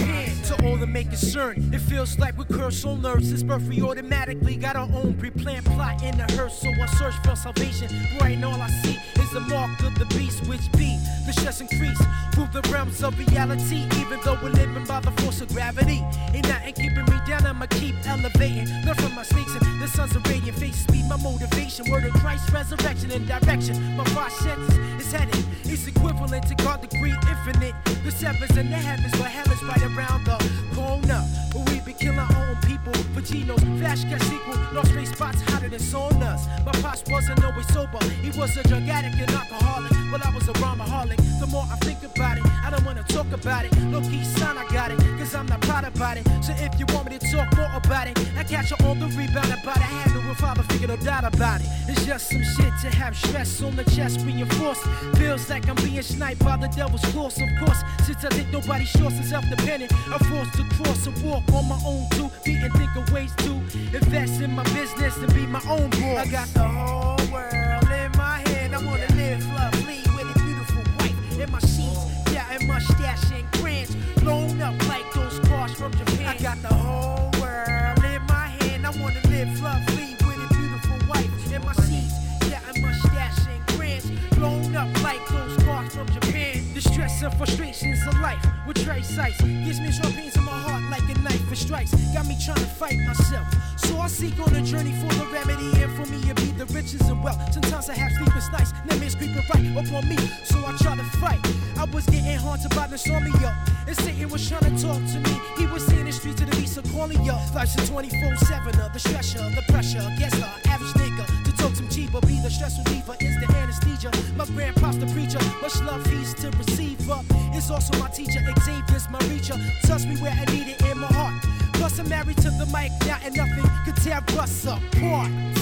To the make concern, it feels like we curse on nerves. Since birth, we automatically got our own pre-planned plot in the hearse. So I search for salvation. Right, all I see is the mark of the beast, which be the stress increase through the realms of reality. Even though we're living by the force of gravity, ain't nothing keeping me down. I'ma keep elevating. Learn from my mistakes and the sun's a radiant face. Be my motivation. Word of Christ, resurrection and direction. My senses is headed. It's equivalent to God degree infinite. The sevens and the heavens, but hell is right around the corner. But we be killing our own people. Vaginos, flash cash sequel. Lost space spots hotter than saunas. My pops wasn't always sober. He was a drug addict and alcoholic. But I was a rhymaholic. The more I think about it, I don't wanna talk about it. Low key son, I got it. Cause I'm not proud about it. So if you want me to talk more about it, I catch you on the rebound about it. Have no father figure no doubt about it. It's just some shit to have stress on the chest reinforced. Feels like I'm being sniped by the devil's claws, of course. Since I think nobody short since self dependent, I'm forced to cross and walk on my own too. Be and think of ways to invest in my business and be my own boss. I got the whole world in my hand. I wanna live lovely with a beautiful wife in my sheets. Yeah, and mustache and grants blown up like from Japan. I got the whole world in my hand. I wanna live lovely with a beautiful wife in my sheets. Yeah, and mustache and grants blown up like those cars from Japan. The stress and frustrations of life with trace sights gives me strong pains in my heart like a knife and strikes. Got me trying to fight myself. So I seek on a journey for the remedy and for me be the riches and wealth. Sometimes I have sleepless nights, nightmares creeping right up on me. So I try to fight. I was getting haunted by up. And Satan was trying to talk to me. He was seeing the streets of the so calling up. Life's a 24-7 of the stressor, the pressure. Guess the average nigga to talk some cheap cheaper. Be the stress reliever, is the anesthesia. My grandpa's the preacher. Much love he's to receive up. It's also my teacher, Xavier's my reacher. Touch me where I need it in my heart. Plus I'm married to the mic now and nothing could tear us apart.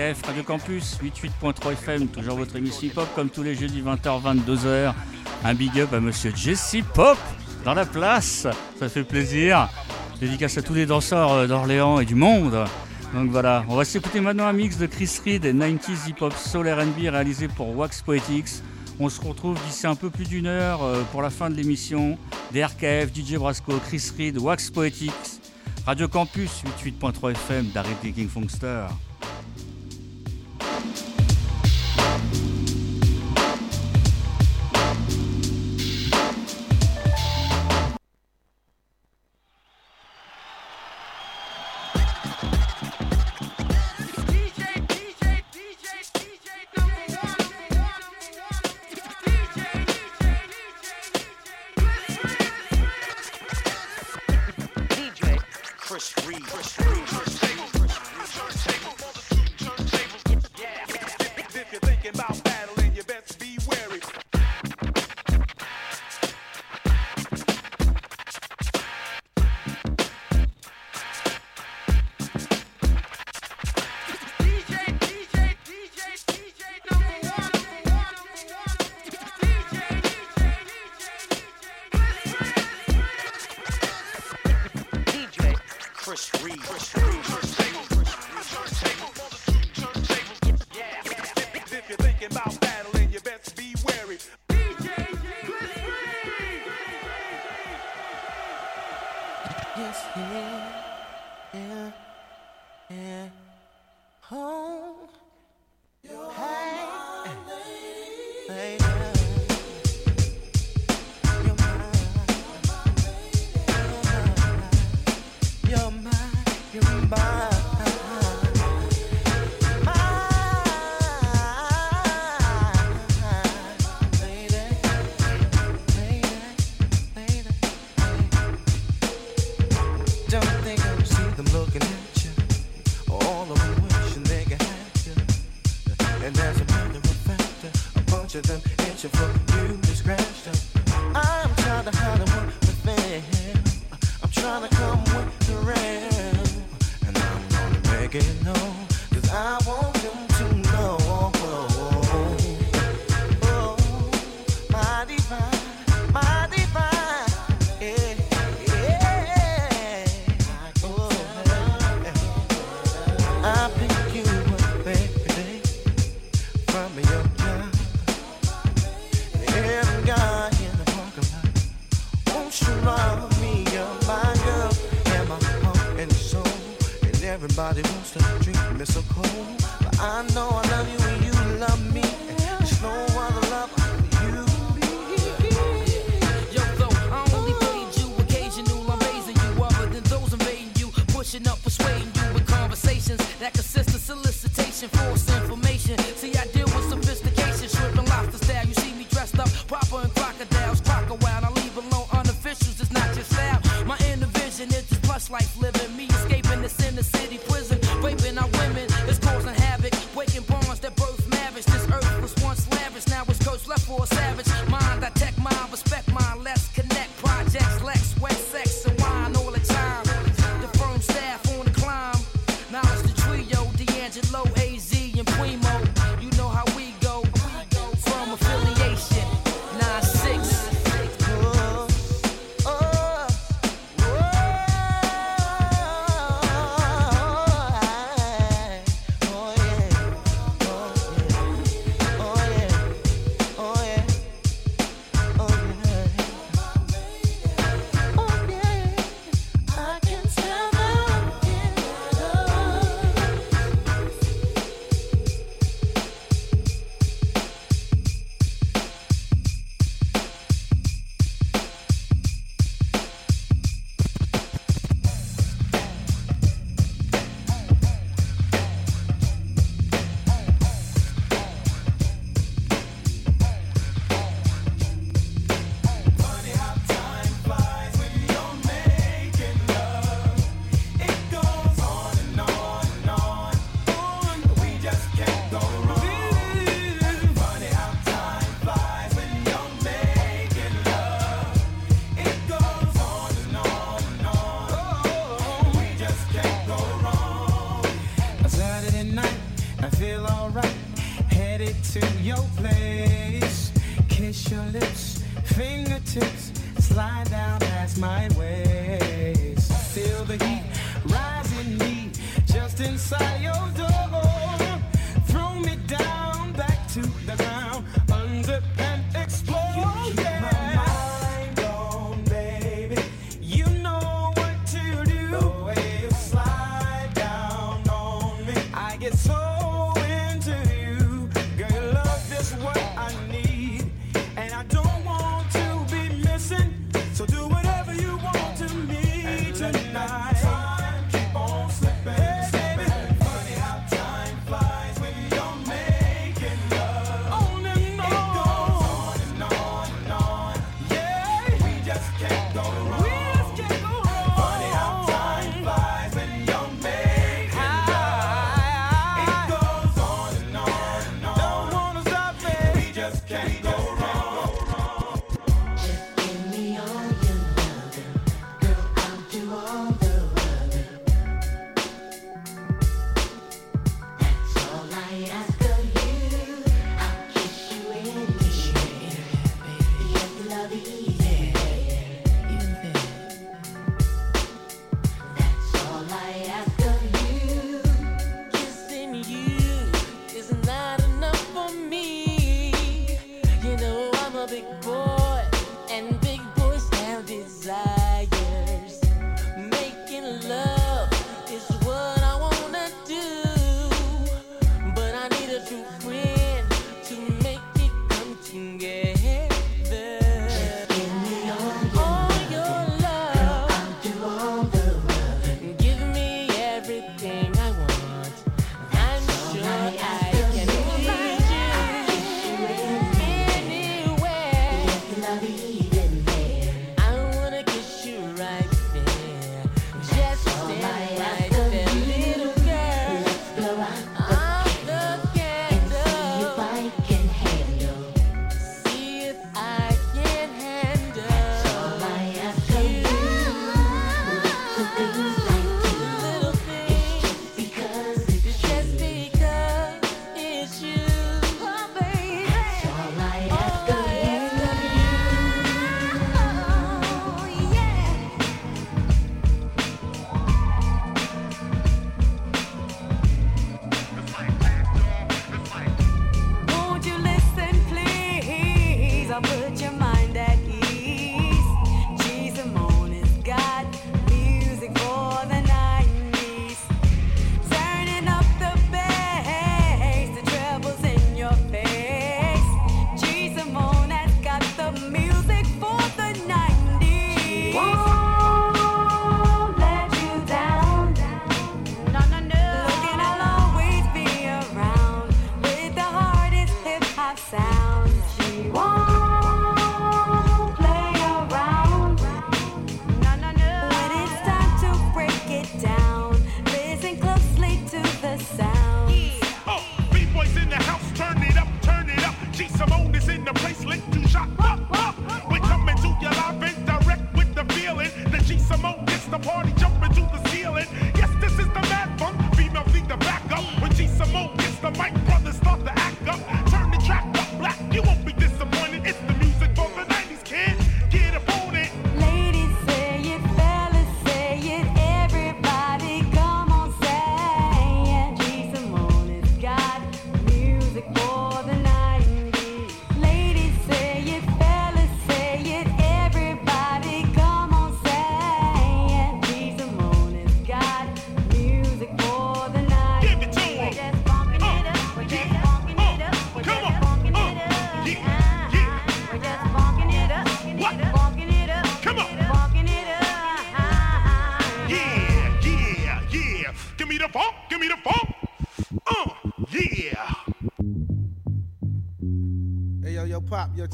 Radio Campus, 88.3 FM, toujours votre émission hip-hop comme tous les jeudis 20h, 22h. Un big up à monsieur Jesse Pop dans la place, ça fait plaisir. Dédicace à tous les danseurs euh, d'Orléans et du monde. Donc voilà, on va s'écouter maintenant un mix de Chris Reed et 90s hip-hop soul R&B réalisé pour Wax Poetics. On se retrouve d'ici un peu plus d'une heure euh, pour la fin de l'émission. DRKF, DJ Brasco, Chris Reed, Wax Poetics, Radio Campus 88.3 FM, d'Arrêt King Funkster.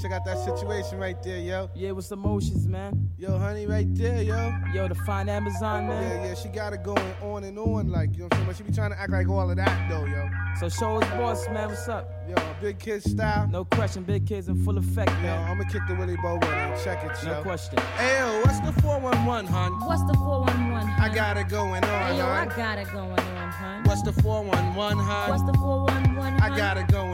Check out that situation right there, yo. Yeah, what's the motions, man? Yo, honey, right there, yo. Yo, the fine Amazon, man. Yeah, yeah, she got it going on and on, like, you know what I'm saying? But she be trying to act like all of that, though, yo. So show us boss, man. What's up? Yo, big kid style. No question, big kids in full effect, Yo, man. I'ma kick the Willie Bow with her. Check it, yo. No question. Hey, yo, what's the 411, hun? What's the 411, hun? I got it going on, Hey, yo, I got it going on, hun. What's the 411, hun? What's the 411, hun? I got it going on. Hey, yo, I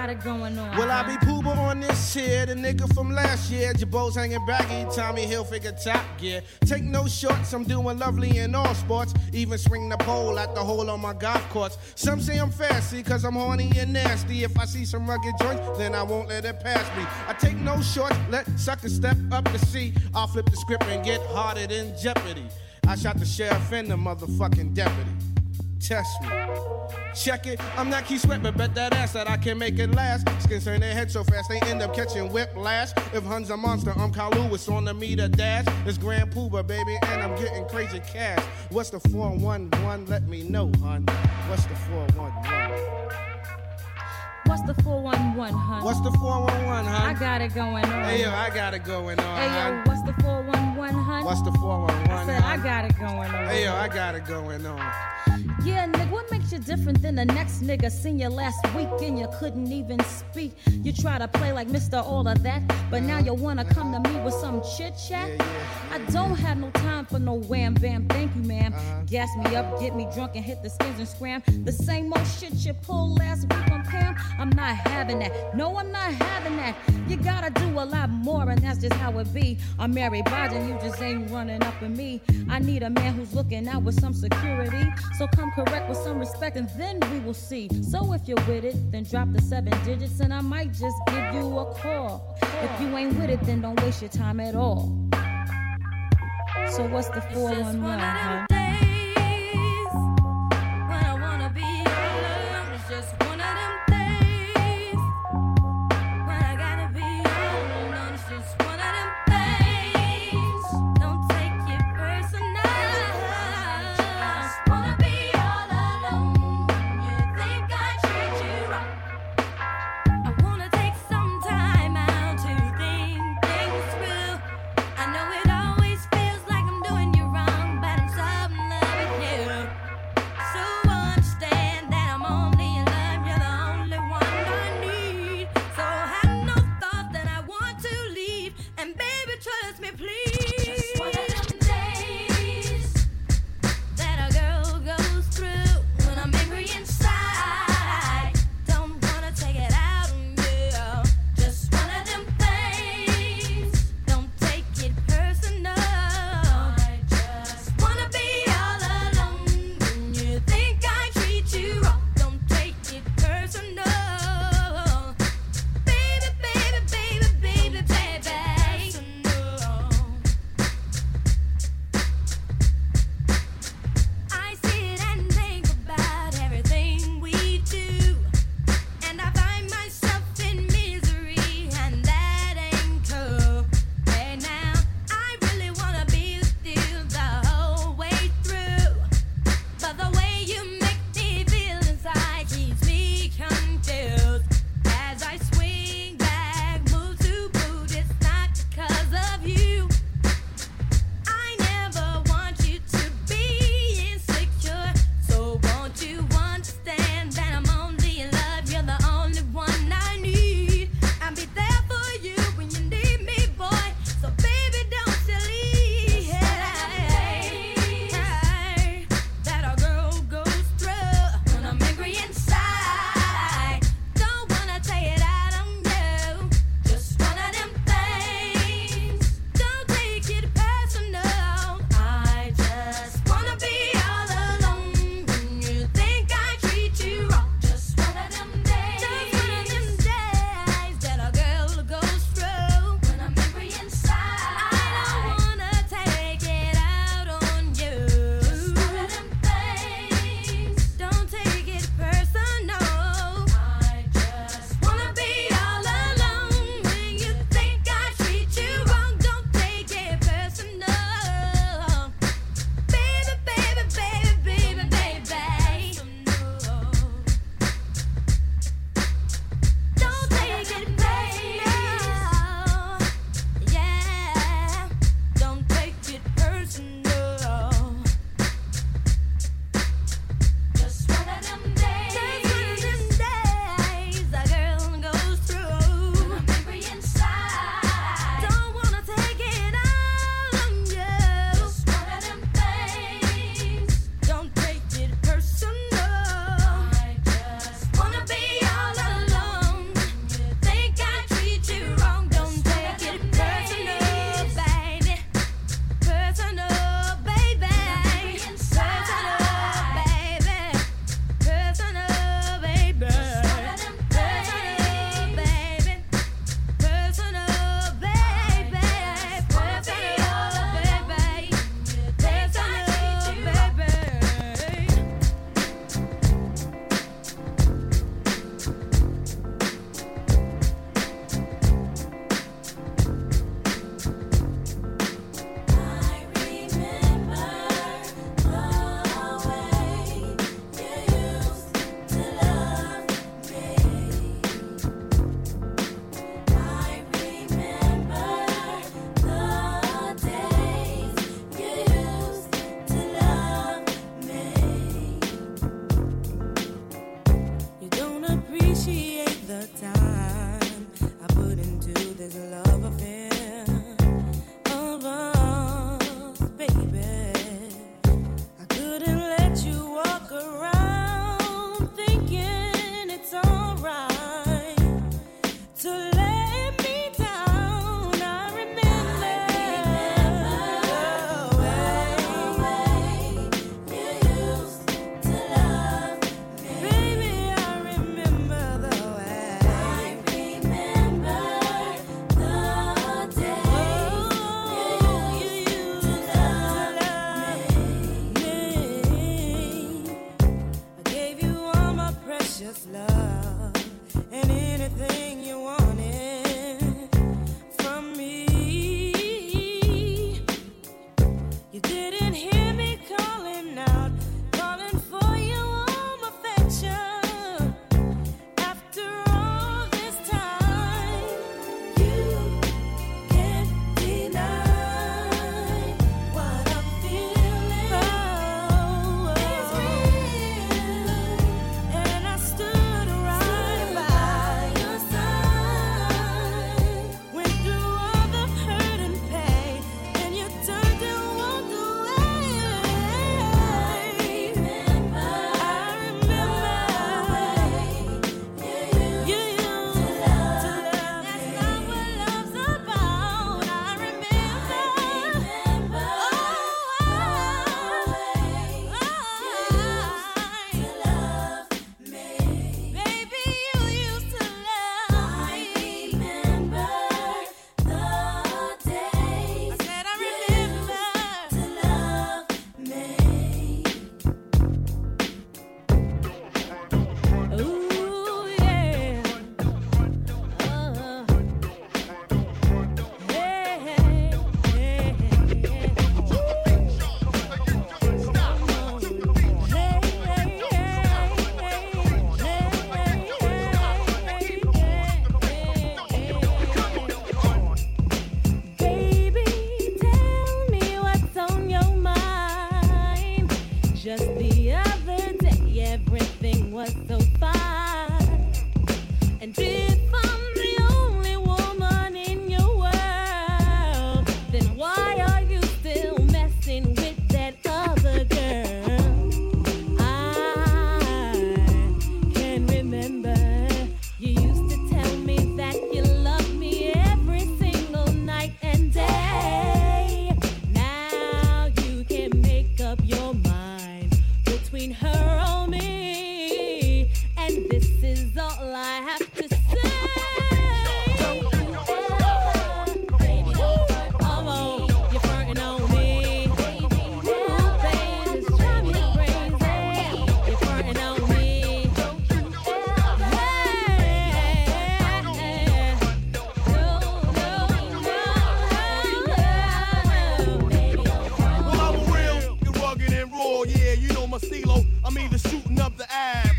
got it going on. Will I be Puba on this here? The nigga from last year. Girbauds hanging baggy. Tommy Hilfiger top gear. Take no shorts. I'm doing lovely in all sports. Even swing the pole at the hole on my golf course. Some say I'm fancy cause I'm horny and nasty. If I see some rugged joints, then I won't let it pass me. I take no shorts. Let suckers step up to see. I'll flip the script and get harder than Jeopardy. I shot the sheriff and the motherfucking deputy. Test me. Check it. I'm not Keith Sweat, but bet that ass that I can make it last. Skins turn their head so fast they end up catching whiplash. If Hun's a monster, I'm Carl Lewis on the meter dash. It's Grand Puba, baby, and I'm getting crazy cash. What's the 411? Let me know, hun. What's the 411? What's the 411, hun? What's the 411, hun? I got it going on. Hey, yo, I got it going on, Hey, yo, what's the 411, hun? What's the 411, I said, I got it going on. Hey, yo, I got it going on. Yeah, nigga, what makes you different than the next nigga? Seen you last week and you couldn't even speak. You try to play like Mr. All of that, but now you wanna come to me with some chit chat? I don't have no time for no wham bam, thank you, ma'am. Uh-huh. Gas me up, get me drunk, and hit the skins and scram. The same old shit you pulled last week on Pam. I'm not having that. No, I'm not having that. You gotta do a lot more, and that's just how it be. I'm Mary Biden, you just ain't running up in me. I need a man who's looking out with some security. So come correct with some respect, and then we will see. So if you're with it, then drop the seven digits, and I might just give you a call. If you ain't with it, then don't waste your time at all. So what's the 411, huh?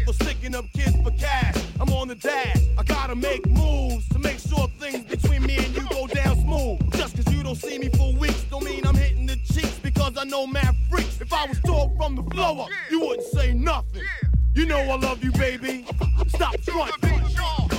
for sticking up kids for cash. I'm on the dash. I gotta make moves to make sure things between me and you go down smooth. Just cause you don't see me for weeks, don't mean I'm hitting the cheeks because I know mad freaks. If I was taught from the floor, you wouldn't say nothing. You know I love you, baby. Stop trying.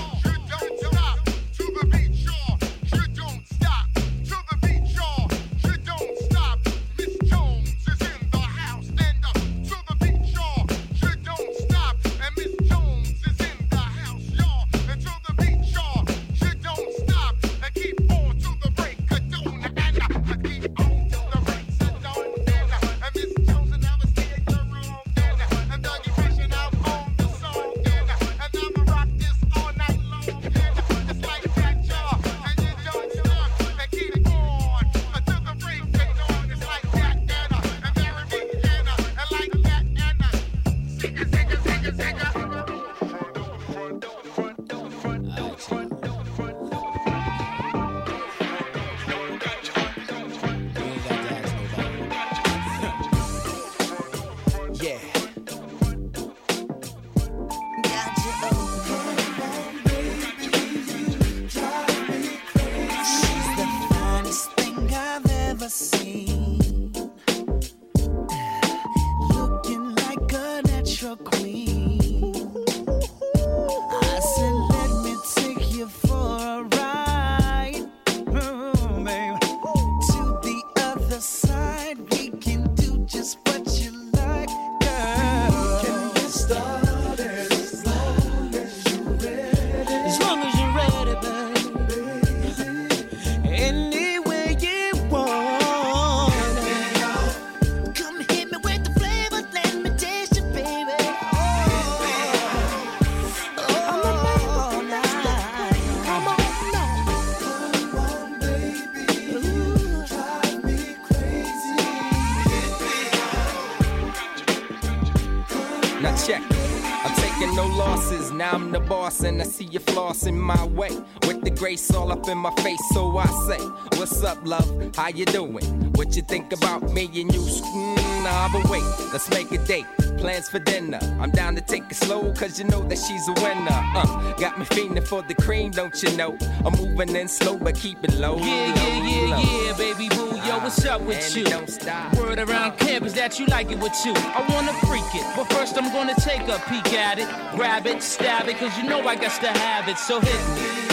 How you doing? What you think about me and you? Mm, nah, but wait, let's make a date. Plans for dinner. I'm down to take it slow, cause you know that she's a winner. Uh, got me fiending for the cream, don't you know? I'm moving in slow, but keeping low. Yeah, low, yeah, yeah, low. yeah, baby boo. Yo, what's up with you? don't stop. Word around camp is that you like it with you. I wanna freak it, but first I'm gonna take a peek at it, grab it, stab it, cause you know I got to have it. So hit me.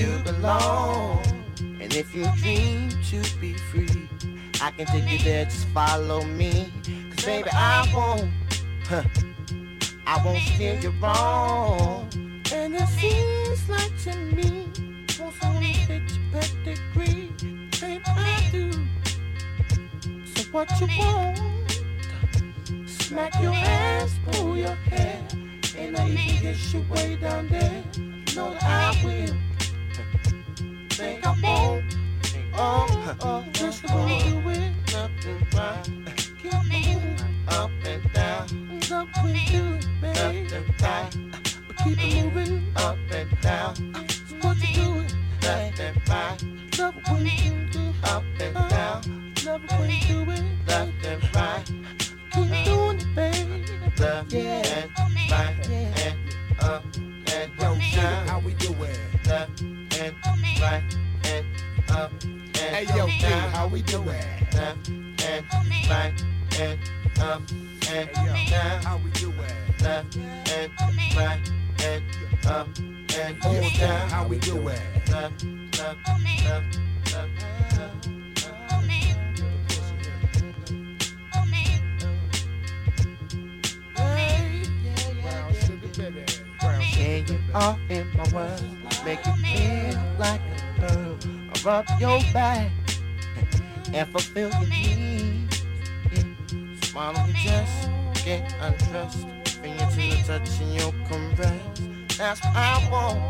You belong, and if you dream to be free, I can take you there. Just follow me, cause baby I won't, huh, I won't steer you wrong. And it seems like to me, want someone take your pedigree, baby I do. So what you want? Smack your ass, pull your hair, and I even get you way down there. You know that I will. Oh, oh, just gonna. Nothing right. Up and down. When you do it, baby. Right. But keep moving up and down. Love when you do up and down. Love when you do it. Nothing right. Keep doing it, baby. Left yeah. Right and up and hey, yo, down. How we do it? Left and right and up and down. How we do it? Left and right and up and down. How we do it? Left, left, left, left, left. Yeah, you are in my world, make you feel like a girl. I rub your back and fulfill your needs. Smile on your chest, get undressed, bring you to the touch and your caress. That's what I want.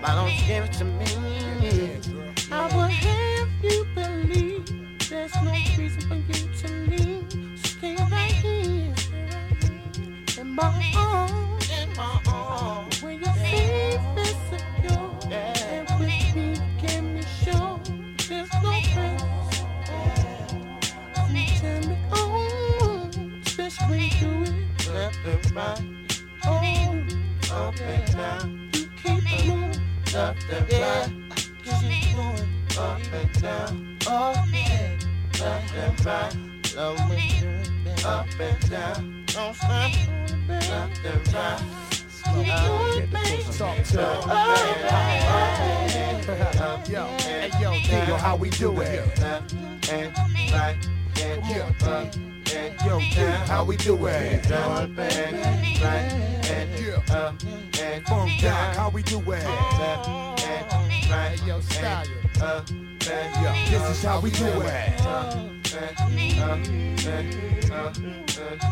Why don't you give it to me? I will have you believe there's no reason for you to leave. Stay right here in my arms. Do it left and right. Oh, up and down. You keep it moving left and. Keep going up and down. Oh, yeah, left and right. Love when you do it up and down. Don't stop left and right. Keep doing it, baby. Talk Yo, hey, yo, Diego, how we do it? And right. And up and yo, how we do it? Down, and right, and yeah, um, and funk down, how we do it? Left and right, yo, style, uh, and yeah, this is how we do it. Uh, and, um, and, uh, and, uh,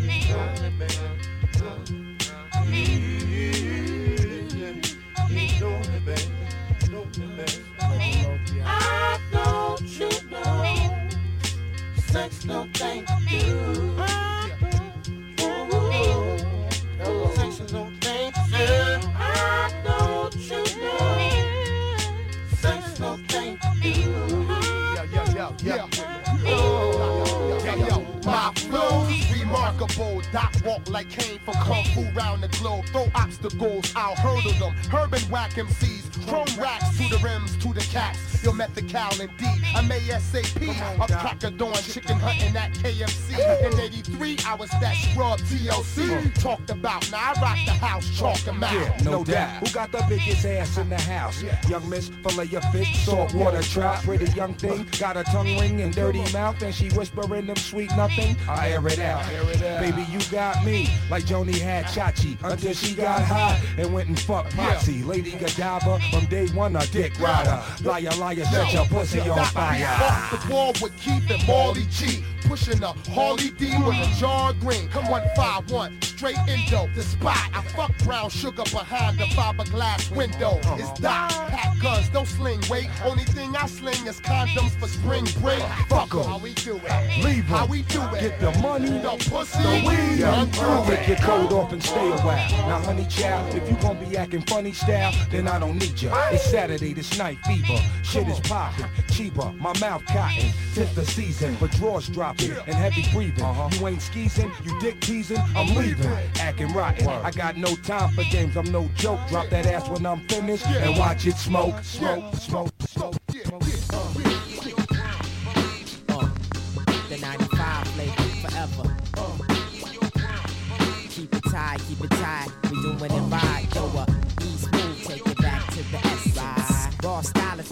I know you know up. no don't you thing to do. Yo, yo, yo, my flow's remarkable. Doc walk like Kane from Kung Fu round the globe. Throw obstacles, I'll hurdle them. Herb and whack MCs. Chrome racks to the rims, to the caps. You'll met the cow indeed. I'm ASAP. Of dawn, chicken hunting at KFC. In 83, I was that scrub TLC. Talked about, now I rock the house, chalk and out. Yeah, no, doubt. Who got the biggest ass in the house? Young miss, fillet your fish, salt water trout. Pretty young thing, got a tongue ring and dirty mouth, and she whispering them sweet nothing. I air it out. Baby, you got me like Joanie had Chachi until she got hot and went and fucked Potsy. Lady Godiva from day one, a dick rider. Liar, liar, set your pussy on fire. Off the wall with Keith and Marley G. Pushing a Harley D with a jar green. Come 151, straight indo. The spot. I fuck brown sugar behind the fiberglass window. Uh-huh. It's Doc. Pack guns, don't sling weight. Only thing I sling is condoms for spring break. Fuck 'em. How we do it? Leave 'em. How we do it? Get the money, the pussy, the weed, and through Take it. your coat off and stay a while. Now, honey child, if you gon' be acting funny style, then I don't need ya. It's Saturday, this night fever. Shit is popping, cheaper, my mouth cotton. Tis the season for drawers dropping and heavy breathing. Uh-huh. You ain't skeezing, you dick teasing, I'm leaving. Acting rotten. I got no time for games, I'm no joke. Drop that ass when I'm finished and watch it smoke, smoke, smoke, smoke. The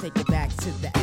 take it back to the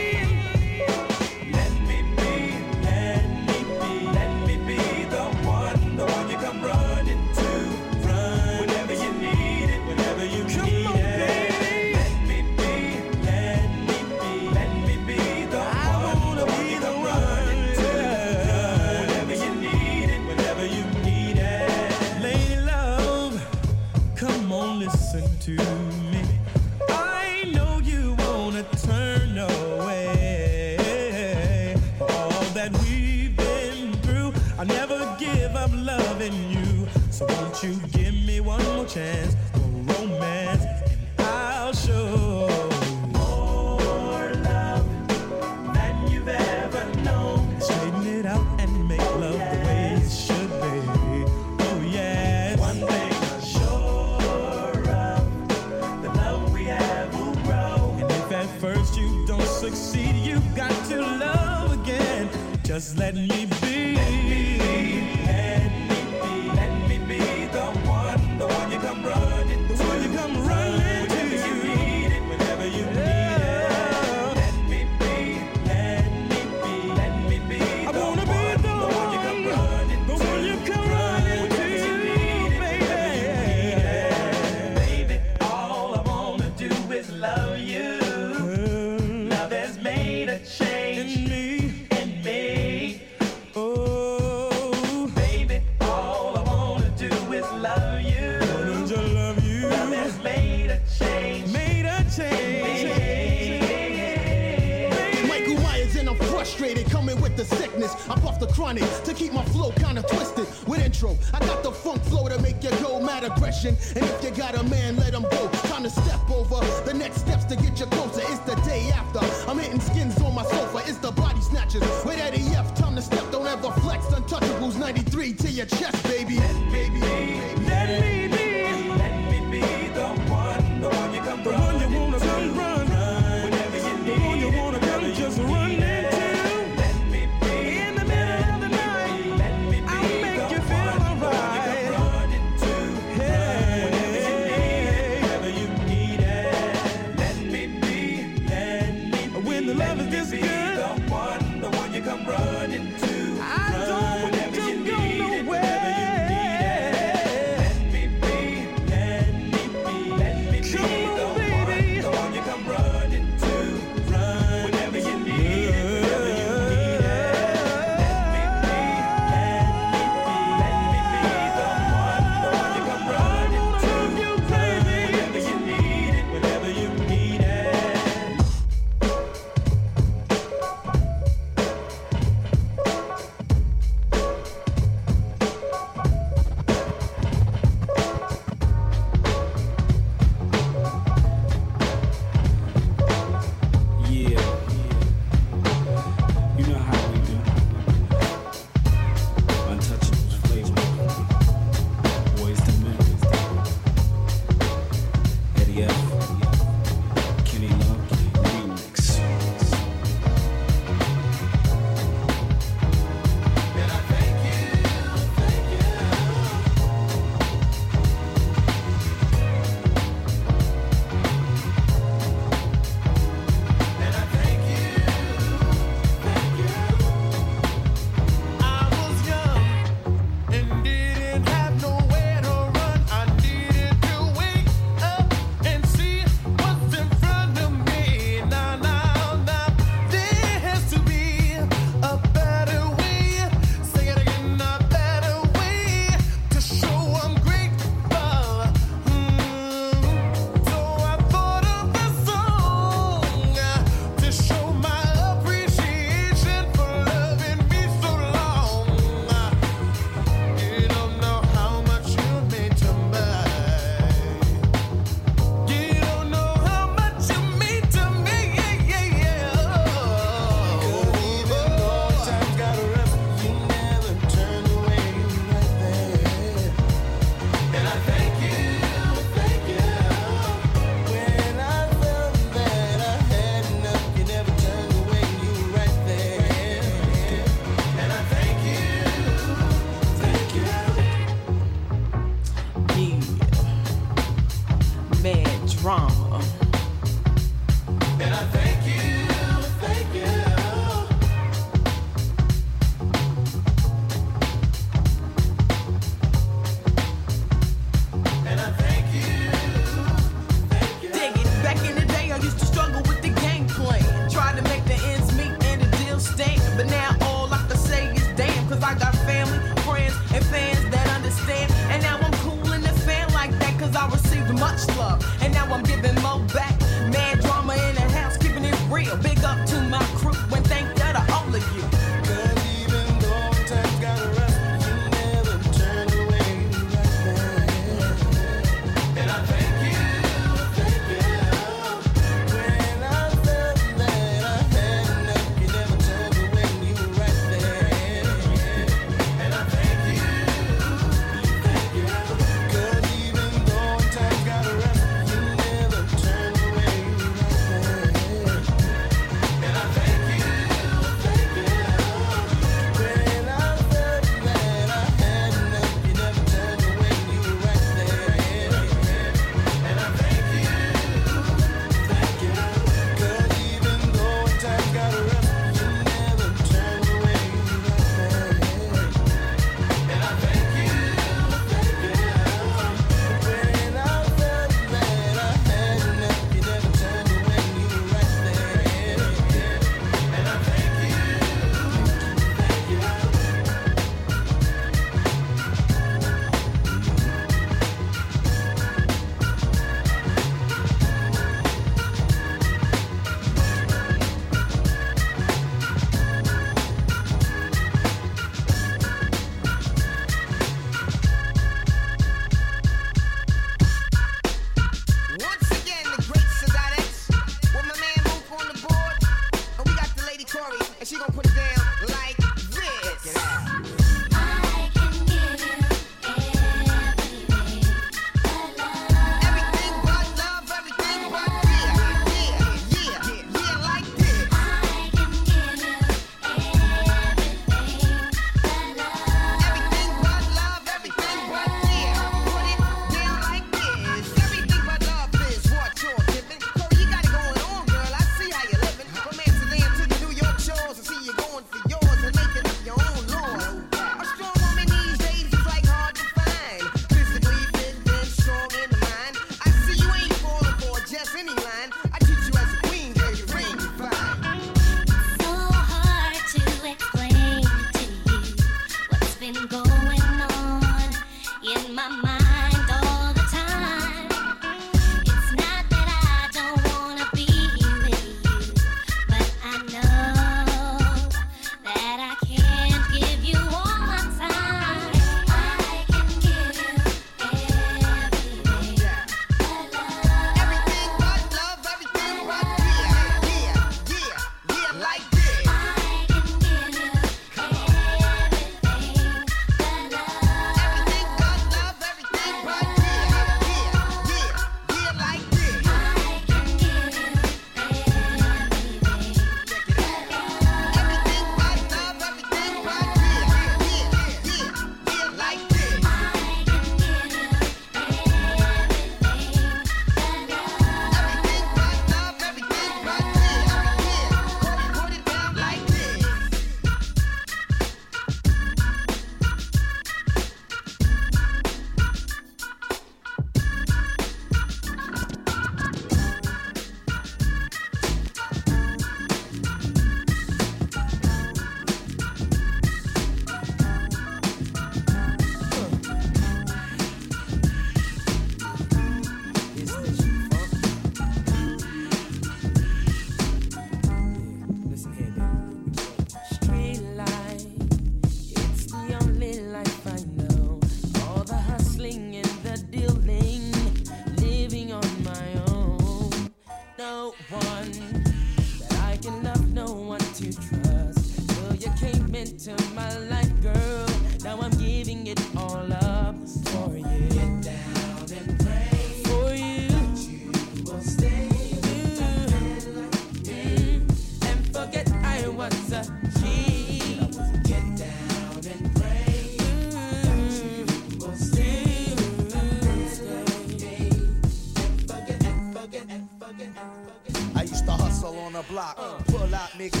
block. Pull out, nigga.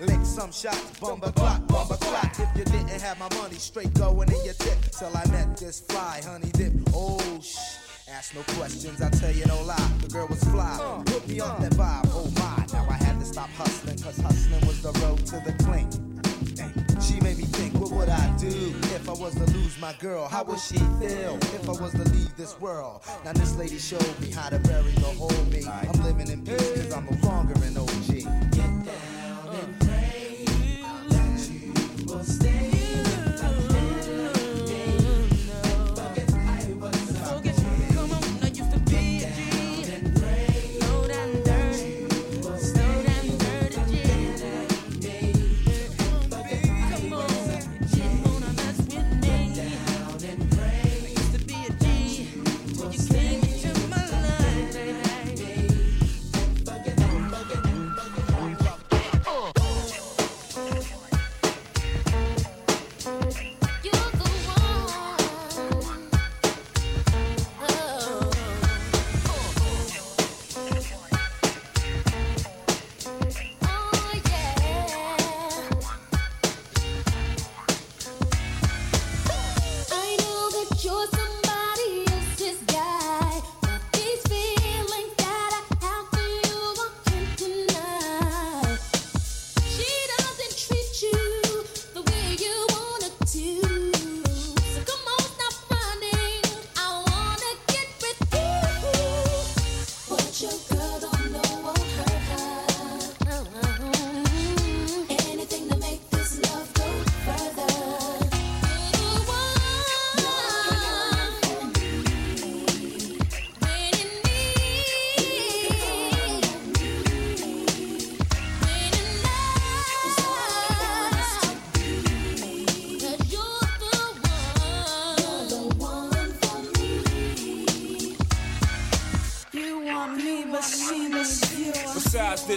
Lick some shots, bumba clock, bumba clock. If you didn't have my money, straight going in your tip. Till I met this fly honey dip. Oh shh. Ask no questions, I tell you no lie. The girl was fly, put me on that vibe. Oh my, now I had to stop hustling, cause hustling was the road to the clink. She made me think, what would I do if I was to lose my girl? How would she feel if I was to leave this world? Now this lady showed me how to bury the old me. I'm living in peace cause I'm no longer an OG. Get down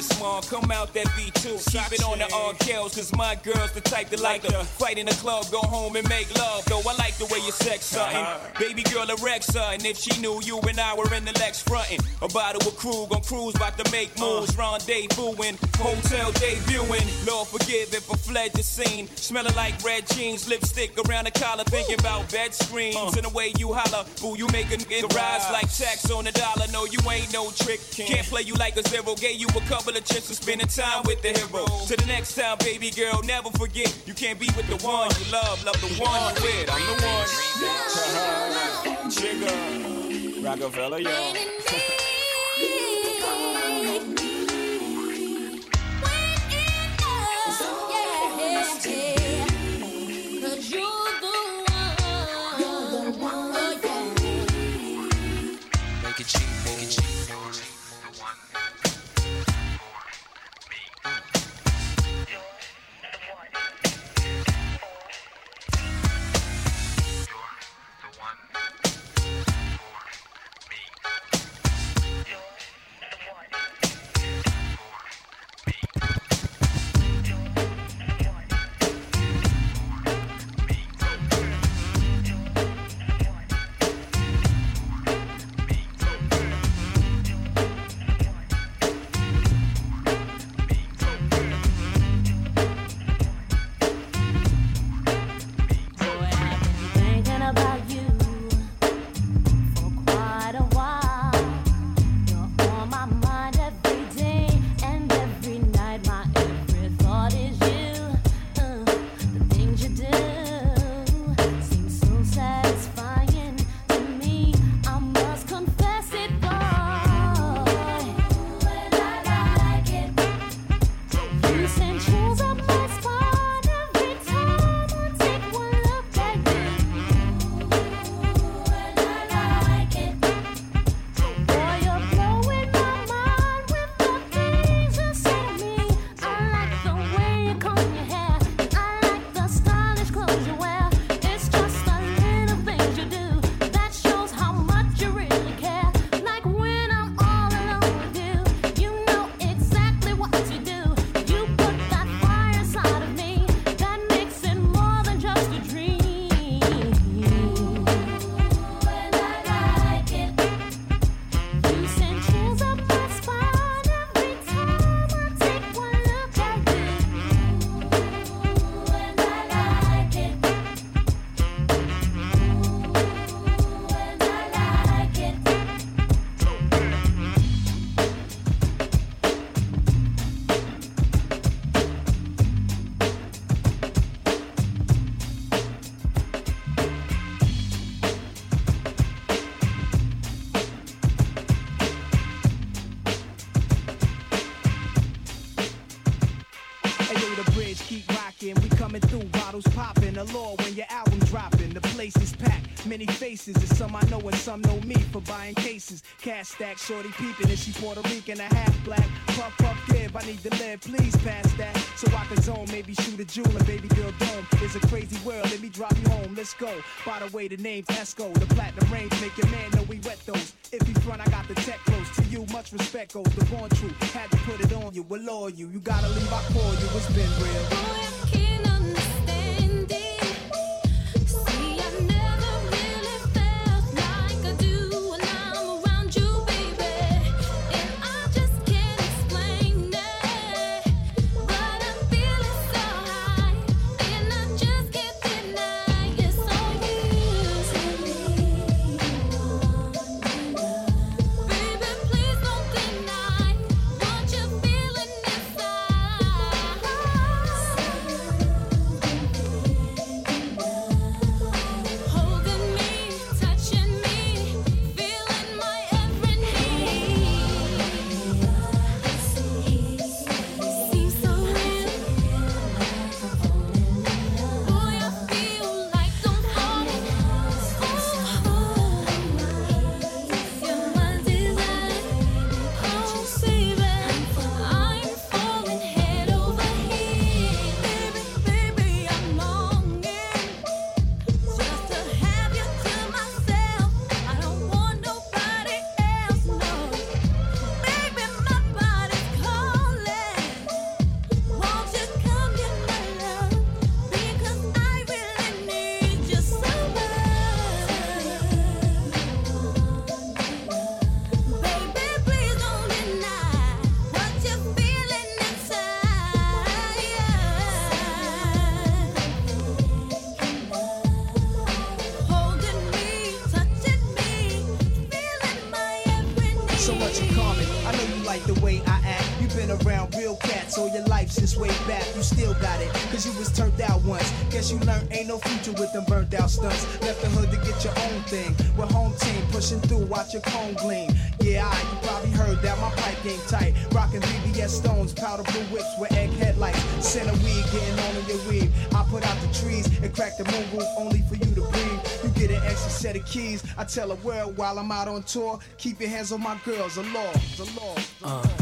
this come out that V2. Keep it on the all kills, cause my girl's the type that like to fight in the club, go home and make love. Though I like the way you sex something. Uh-huh. Baby girl, a wreck something. If she knew you and I were in the Lex frontin'. A bottle of crew, gon' cruise, about to make moves. Uh-huh. Rendezvousing, hotel debuting. Lord forgive if I fled the scene. Smelling like red jeans, lipstick around the collar, thinking about bed screens. Uh. And the way you holler, boo, you make a nigga rise like tax on a dollar. No, you ain't no trick. Can't play you like a zero. Gave you a couple of chances, spending time with the hero. To the next time, baby girl, never forget. You can't be with the one you love, love the one you with. I'm the one. Jigga. Rockefeller, yo. (laughs) Make faces. And some I know and some know me for buying cases. Cash stack, shorty peeping. And she Puerto Rican, a half black. Puff, puff, give. I need to live, please pass that. So I can zone, maybe shoot a jewel and baby girl dome. It's a crazy world, let me drop you home. Let's go. By the way, the name's Esco. The platinum range make your man know we wet those. If he front, I got the tech close to you. Much respect goes. The born truth. Had to put it on you. We'll law you. You gotta leave, I call you. It's been real. All your life since way back. You still got it, cause you was turned out once. Guess you learned ain't no future with them burnt out stunts. Left the hood to get your own thing. With home team pushing through, watch your cone gleam. Yeah, I, you probably heard that my pipe game tight. Rockin' VVS stones, powder blue whips with egg headlights. Center weed getting on in your weed. I put out the trees and crack the moon roof only for you to breathe. You get an extra set of keys. I tell the world while I'm out on tour, keep your hands on my girls. The law, the law. The law. Uh,